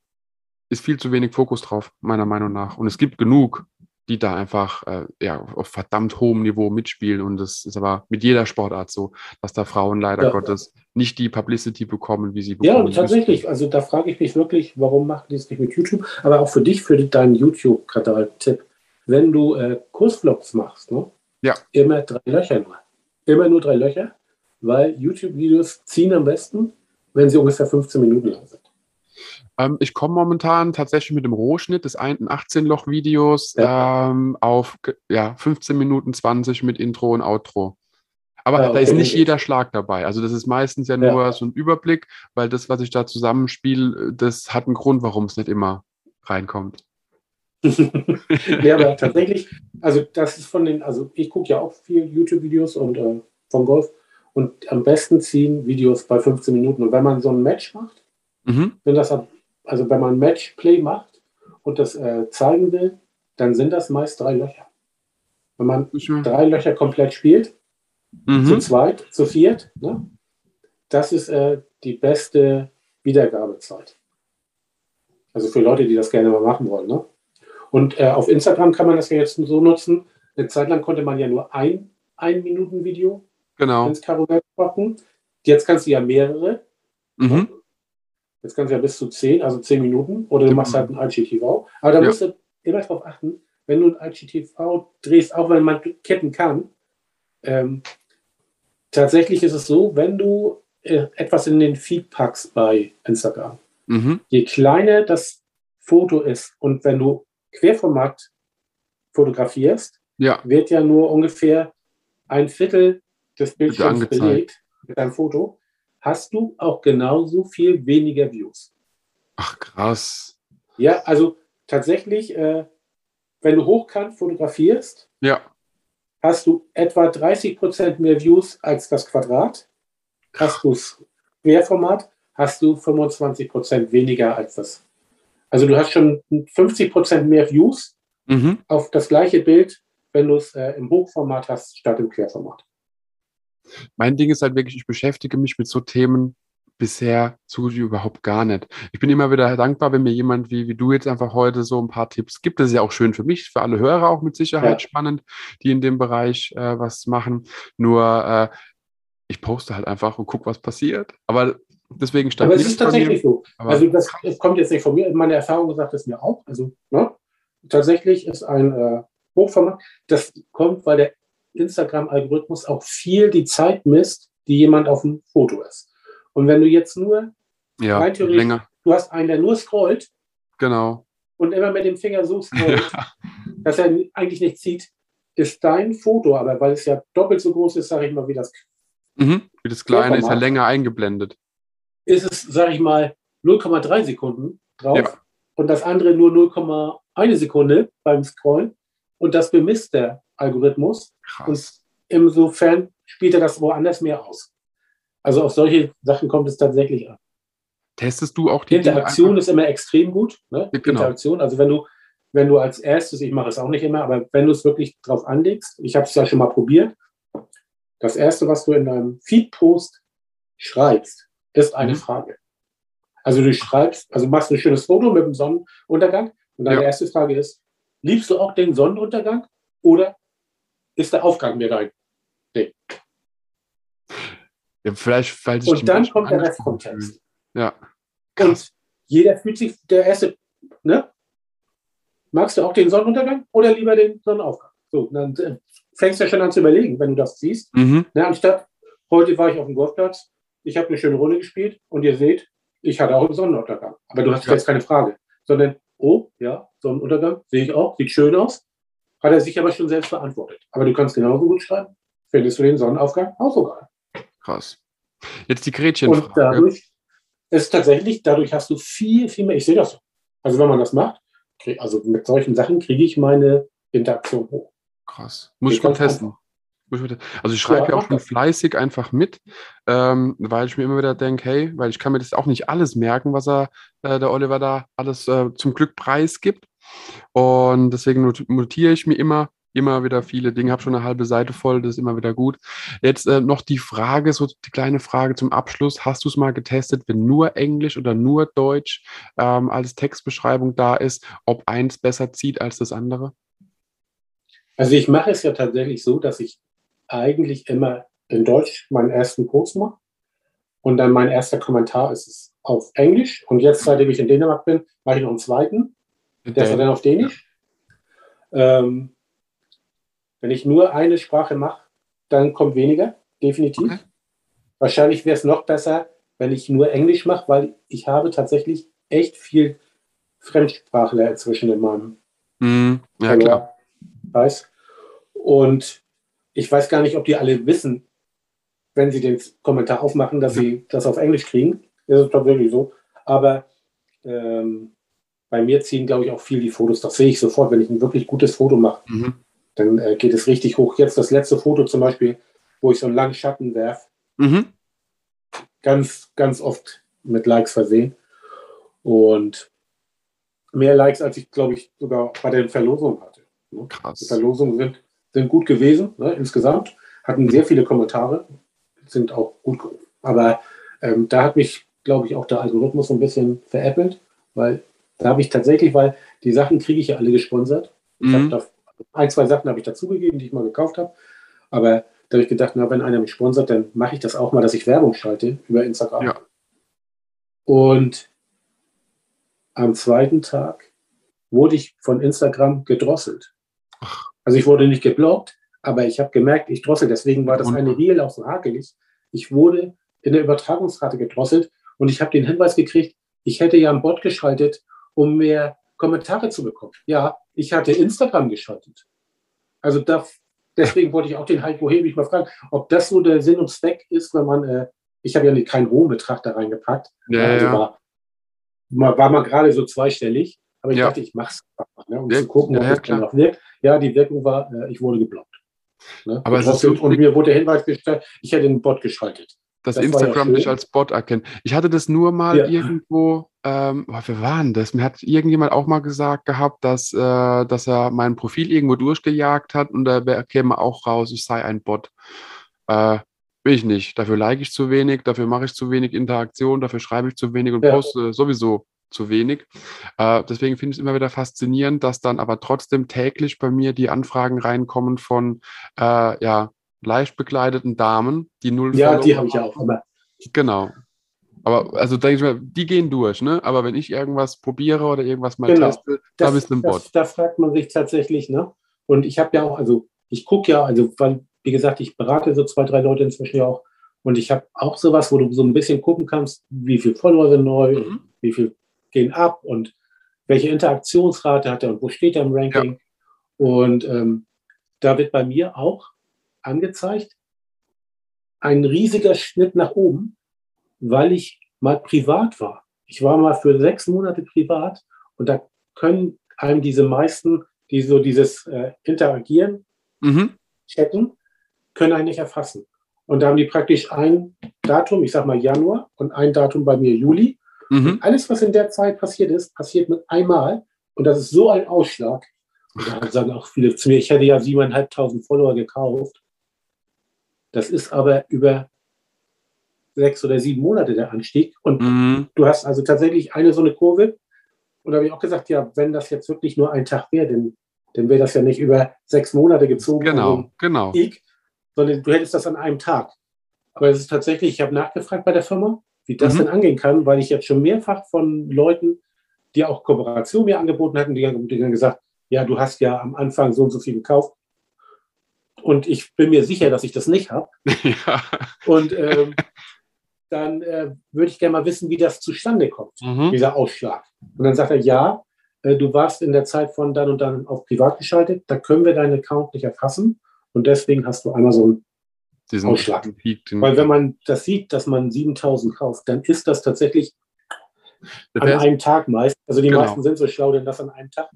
ist viel zu wenig Fokus drauf, meiner Meinung nach. Und es gibt genug, die da einfach äh, ja, auf verdammt hohem Niveau mitspielen. Und das ist aber mit jeder Sportart so, dass da Frauen leider Ja. Gottes nicht die Publicity bekommen, wie sie Ja, bekommen und tatsächlich, also da frage ich mich wirklich, warum machen die es nicht mit YouTube? Aber auch für dich, für deinen YouTube-Kanal, Tipp, wenn du äh, Kursvlogs machst, ne? Ja. immer drei Löcher nur. Immer nur drei Löcher, weil YouTube-Videos ziehen am besten, wenn sie ungefähr 15 Minuten lang sind. Ähm, ich komme momentan tatsächlich mit dem Rohschnitt des einen 18-Loch-Videos ähm, auf ja, 15 Minuten 20 mit Intro und Outro. Aber Ah, da ist okay, nicht okay. jeder Schlag dabei. Also das ist meistens ja Ja. nur so ein Überblick, weil das, was ich da zusammenspiele, das hat einen Grund, warum es nicht immer reinkommt. Ja, aber tatsächlich, also das ist von den, also ich gucke ja auch viel YouTube-Videos und äh, vom Golf und am besten ziehen Videos bei 15 Minuten. Und wenn man so ein Match macht, Mhm. wenn das, also wenn man Matchplay macht und das äh, zeigen will, dann sind das meist drei Löcher. Wenn man drei Löcher komplett spielt, zu Mhm. zweit, zu viert, ne? das ist äh, die beste Wiedergabezeit. Also für Leute, die das gerne mal machen wollen. Ne? Und äh, auf Instagram kann man das ja jetzt so nutzen. Eine Zeit lang konnte man ja nur ein Ein-Minuten-Video Genau. ins Karussell packen. Jetzt kannst du ja mehrere. Mhm. Jetzt kannst du ja bis zu zehn, also zehn Minuten. Oder du Ja. machst halt ein IGTV. Aber da Ja. musst du immer darauf achten, wenn du ein IGTV drehst, auch wenn man Ketten kann, ähm, tatsächlich ist es so, wenn du äh, etwas in den Feed packst bei Instagram, Mhm. je kleiner das Foto ist und wenn du Querformat fotografierst, Ja, wird ja nur ungefähr ein Viertel des Bildschirms belegt mit deinem Foto, hast du auch genauso viel weniger Views. ach krass. Ja, also tatsächlich, äh, wenn du hochkant fotografierst, Ja, hast du etwa 30% mehr Views als das Quadrat. Hast du Querformat, hast du 25% weniger als das. Also du hast schon 50% mehr Views mhm. auf das gleiche Bild, wenn du es äh, im Hochformat hast, statt im Querformat. Mein Ding ist halt wirklich, ich beschäftige mich mit so Themen bisher so gut wie überhaupt gar nicht. Ich bin immer wieder dankbar, wenn mir jemand wie, wie du jetzt einfach heute so ein paar Tipps gibt. Das ist ja auch schön für mich, für alle Hörer auch mit Sicherheit Ja. spannend, die in dem Bereich äh, was machen. Nur äh, ich poste halt einfach und gucke, was passiert. Aber deswegen stand Aber es ist tatsächlich so. Also das, das kommt jetzt nicht von mir. Meine Erfahrung sagt es mir auch. Also ne? tatsächlich ist ein äh, Hochformat. Das kommt, weil der Instagram-Algorithmus auch viel die Zeit misst, die jemand auf dem Foto ist. Und wenn du jetzt nur, ja, rein theoretisch- länger. du hast einen, der nur scrollt Genau. und immer mit dem Finger so scrollt, dass er eigentlich nicht sieht, ist dein Foto, aber weil es ja doppelt so groß ist, sage ich mal, wie das Mhm. Wie das Kleine ist ja länger eingeblendet. Ist es, sage ich mal, 0,3 Sekunden drauf Ja. und das andere nur 0,1 Sekunde beim Scrollen. Und das bemisst der Algorithmus. Krass. Insofern spielt er das woanders mehr aus. Also auf solche Sachen kommt es tatsächlich an. Testest du auch die Interaktion ist immer extrem gut. Ne? Genau. Interaktion, also wenn du, wenn du als erstes, ich mache es auch nicht immer, aber wenn du es wirklich drauf anlegst, ich habe es ja schon mal probiert, das erste, was du in deinem Feed-Post schreibst, ist eine Mhm. Frage. Also du schreibst, also machst ein schönes Foto mit dem Sonnenuntergang und deine Ja. erste Frage ist, liebst du auch den Sonnenuntergang oder ist der Aufgang mir dein? Ja, vielleicht, sich die Und dann kommt der Rest angesprochen vom Text. Ja. Und jeder fühlt sich, der erste, ne? Magst du auch den Sonnenuntergang oder lieber den Sonnenaufgang? So, dann äh, fängst du ja schon an zu überlegen, wenn du das siehst. Mhm. Ne, anstatt, heute war ich auf dem Golfplatz, ich habe eine schöne Runde gespielt und ihr seht, ich hatte auch einen Sonnenuntergang. Aber du hast Ja. jetzt keine Frage, sondern, oh, ja, Sonnenuntergang, sehe ich auch, sieht schön aus. Hat er sich aber schon selbst beantwortet. Aber du kannst genauso gut schreiben, findest du den Sonnenaufgang auch so geil. Krass. Jetzt die Und Gretchenfrage. dadurch ist tatsächlich, dadurch hast du viel, viel mehr, ich sehe das so. Also wenn man das macht, krieg, also mit solchen Sachen kriege ich meine Interaktion hoch. Krass. Muss ich mal testen. Also ich schreibe ja, auch schon fleißig einfach mit, ähm, weil ich mir immer wieder denke, hey, weil ich kann mir das auch nicht alles merken, was er, äh, der Oliver da alles äh, zum Glück preisgibt. Und deswegen notiere ich mir immer, immer wieder viele Dinge, habe schon eine halbe Seite voll, das ist immer wieder gut. Jetzt äh, noch die Frage, so die kleine Frage zum Abschluss. Hast du es mal getestet, wenn nur Englisch oder nur Deutsch ähm, als Textbeschreibung da ist, ob eins besser zieht als das andere? Also ich mache es ja tatsächlich so, dass ich eigentlich immer in Deutsch meinen ersten Post mache und dann mein erster Kommentar ist es auf Englisch und jetzt, seitdem ich in Dänemark bin, mache ich noch einen zweiten, der ist dann auf Dänisch. Ähm, wenn ich nur eine Sprache mache, dann kommt weniger, definitiv. Okay. Wahrscheinlich wäre es noch besser, wenn ich nur Englisch mache, weil ich habe tatsächlich echt viel Fremdsprachler inzwischen in meinem mm, ja, klar. Weiß. Und ich weiß gar nicht, ob die alle wissen, wenn sie den Kommentar aufmachen, dass sie das auf Englisch kriegen. Das ist doch wirklich so. Aber ähm, bei mir ziehen, glaube ich, auch viel die Fotos. Das sehe ich sofort, wenn ich ein wirklich gutes Foto mache. Mhm. Dann äh, geht es richtig hoch. Jetzt das letzte Foto zum Beispiel, wo ich so einen langen Schatten werfe. Mhm. Ganz, ganz oft mit Likes versehen. Und mehr Likes, als ich, glaube ich, sogar bei den Verlosungen hatte. Ne? Krass. Die Verlosungen sind, sind gut gewesen, ne, insgesamt. Hatten sehr viele Kommentare, sind auch gut. Aber ähm, da hat mich, glaube ich, auch der Algorithmus so ein bisschen veräppelt, weil da habe ich tatsächlich, weil die Sachen kriege ich ja alle gesponsert. Mhm. habe ein, zwei Sachen habe ich dazugegeben, die ich mal gekauft habe. Aber da habe ich gedacht, na, wenn einer mich sponsert, dann mache ich das auch mal, dass ich Werbung schalte über Instagram. Ja. Und am zweiten Tag wurde ich von Instagram gedrosselt. Also ich wurde nicht geblockt, aber ich habe gemerkt, ich drossel. Deswegen war das eine Reel auch so hakelig. Ich wurde in der Übertragungsrate gedrosselt und ich habe den Hinweis gekriegt, ich hätte ja einen Bot geschaltet um mehr Kommentare zu bekommen. Ja, ich hatte Instagram geschaltet. Also da, deswegen wollte ich auch den Heiko Hebig mal fragen, ob das so der Sinn und Zweck ist, wenn man, äh, ich habe ja nicht keinen Rohbetrag da reingepackt. Ja, also ja. War, war man gerade so zweistellig, aber ich ja. dachte, ich mache es einfach, ne, um ja, zu gucken, ob es dann noch wirkt. Ja, die Wirkung war, äh, ich wurde geblockt. Ne? Aber und, so und mir wurde der Hinweis gestellt, ich hätte den Bot geschaltet dass das Instagram ja dich als Bot erkennt. Ich hatte das nur mal ja. irgendwo, ähm, oh, wer war denn das? Mir hat irgendjemand auch mal gesagt gehabt, dass, äh, dass er mein Profil irgendwo durchgejagt hat und da käme auch raus, ich sei ein Bot. Äh, bin ich nicht. Dafür like ich zu wenig, dafür mache ich zu wenig Interaktion, dafür schreibe ich zu wenig und ja. poste sowieso zu wenig. Äh, deswegen finde ich es immer wieder faszinierend, dass dann aber trotzdem täglich bei mir die Anfragen reinkommen von, äh, ja, leicht bekleideten Damen, die null Ja, die habe ich auch immer. Genau. Aber also denke ich mal, die gehen durch, ne? Aber wenn ich irgendwas probiere oder irgendwas mal genau. teste, da bist du ein Bot. Da fragt man sich tatsächlich, ne? Und ich habe ja auch, also ich gucke ja, also weil, wie gesagt, ich berate so zwei, drei Leute inzwischen ja auch. Und ich habe auch sowas, wo du so ein bisschen gucken kannst, wie viele Follower sind neu, mhm. wie viel gehen ab und welche Interaktionsrate hat er und wo steht er im Ranking. Ja. Und ähm, da wird bei mir auch angezeigt. Ein riesiger Schnitt nach oben, weil ich mal privat war. Ich war mal für sechs Monate privat und da können einem diese meisten, die so dieses äh, Interagieren, mhm. chatten, können einen nicht erfassen. Und da haben die praktisch ein Datum, ich sag mal Januar, und ein Datum bei mir Juli. Mhm. Alles, was in der Zeit passiert ist, passiert mit einmal. Und das ist so ein Ausschlag. Und da sagen auch viele zu mir, ich hätte ja siebeneinhalbtausend Follower gekauft. Das ist aber über sechs oder sieben Monate der Anstieg. Und mhm. du hast also tatsächlich eine so eine Kurve. Und da habe ich auch gesagt, ja, wenn das jetzt wirklich nur ein Tag wäre, dann, dann wäre das ja nicht über sechs Monate gezogen. Genau, genau. Sondern du hättest das an einem Tag. Aber es ist tatsächlich, ich habe nachgefragt bei der Firma, wie das mhm. denn angehen kann, weil ich jetzt schon mehrfach von Leuten, die auch Kooperation mir angeboten hatten, die haben, die gesagt, ja, du hast ja am Anfang so und so viel gekauft. Und ich bin mir sicher, dass ich das nicht habe. Ja. Und ähm, dann äh, würde ich gerne mal wissen, wie das zustande kommt, mhm. dieser Ausschlag. Und dann sagt er, ja, äh, du warst in der Zeit von dann und dann auf privat geschaltet, da können wir deinen Account nicht erfassen. Und deswegen hast du einmal Diesen Ausschlag. Weil wenn man das sieht, dass man 7000 kauft, dann ist das tatsächlich an einem Tag meist. Also die genau. meisten sind so schlau, denn das an einem Tag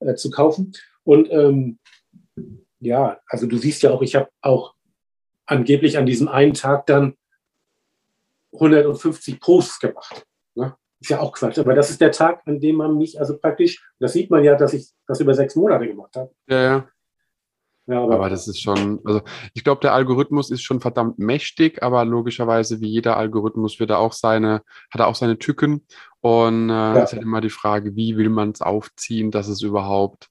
äh, zu kaufen. Und ähm, ja, also du siehst ja auch, ich habe auch angeblich an diesem einen Tag dann 150 Posts gemacht. Ne? Ist ja auch Quatsch, aber das ist der Tag, an dem man mich also praktisch, das sieht man ja, dass ich das über sechs Monate gemacht habe. Ja, ja. Ja, aber, aber, das ist schon, also ich glaube, der Algorithmus ist schon verdammt mächtig, aber logischerweise wie jeder Algorithmus wird er auch seine, hat er auch seine Tücken. Und äh, ja. ist halt immer die Frage, wie will man es aufziehen, dass es überhaupt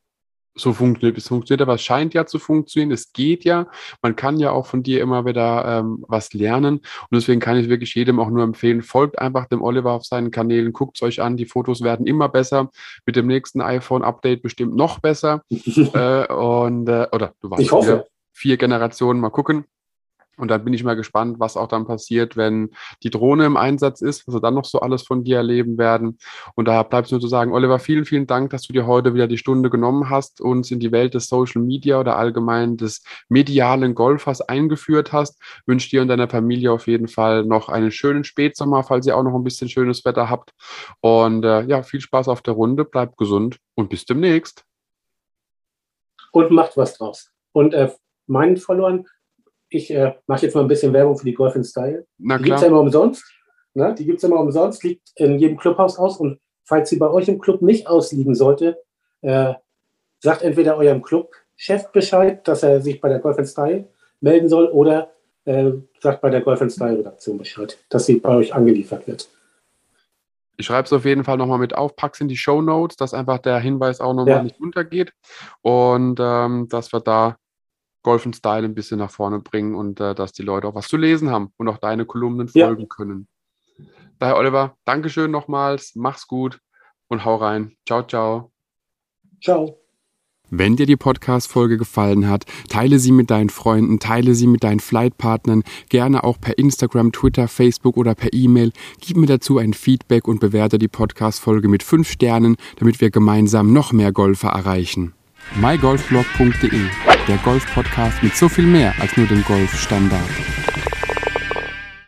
so funktioniert. Es funktioniert, aber es scheint ja zu funktionieren. Es geht ja. Man kann ja auch von dir immer wieder ähm, was lernen. Und deswegen kann ich wirklich jedem auch nur empfehlen, folgt einfach dem Oliver auf seinen Kanälen, guckt es euch an. Die Fotos werden immer besser. Mit dem nächsten iPhone-Update bestimmt noch besser. äh, und, äh, oder du warst ich hoffe. vier Generationen. Mal gucken. Und dann bin ich mal gespannt, was auch dann passiert, wenn die Drohne im Einsatz ist, was wir dann noch so alles von dir erleben werden. Und da bleibt es nur zu sagen, Oliver, vielen, vielen Dank, dass du dir heute wieder die Stunde genommen hast, uns in die Welt des Social Media oder allgemein des medialen Golfers eingeführt hast. Wünsche dir und deiner Familie auf jeden Fall noch einen schönen Spätsommer, falls ihr auch noch ein bisschen schönes Wetter habt. Und äh, ja, viel Spaß auf der Runde, bleibt gesund und bis demnächst. Und macht was draus. Und äh, meinen verloren ich äh, mache jetzt mal ein bisschen Werbung für die Golf in Style. Na die gibt es ja immer umsonst. Ne? Die gibt es immer umsonst, liegt in jedem Clubhaus aus. Und falls sie bei euch im Club nicht ausliegen sollte, äh, sagt entweder eurem Clubchef Bescheid, dass er sich bei der Golf in Style melden soll, oder äh, sagt bei der Golf in Style Redaktion Bescheid, dass sie bei euch angeliefert wird. Ich schreibe es auf jeden Fall nochmal mit auf, pack's in die Show Notes, dass einfach der Hinweis auch nochmal ja. nicht untergeht und ähm, dass wir da Golf und Style ein bisschen nach vorne bringen und äh, dass die Leute auch was zu lesen haben und auch deine Kolumnen folgen ja. können. Daher, Oliver, Dankeschön nochmals, mach's gut und hau rein. Ciao, ciao. Ciao. Wenn dir die Podcast-Folge gefallen hat, teile sie mit deinen Freunden, teile sie mit deinen Flightpartnern, gerne auch per Instagram, Twitter, Facebook oder per E-Mail. Gib mir dazu ein Feedback und bewerte die Podcast-Folge mit fünf Sternen, damit wir gemeinsam noch mehr Golfer erreichen mygolfblog.de, der Golf-Podcast mit so viel mehr als nur dem Golfstandard.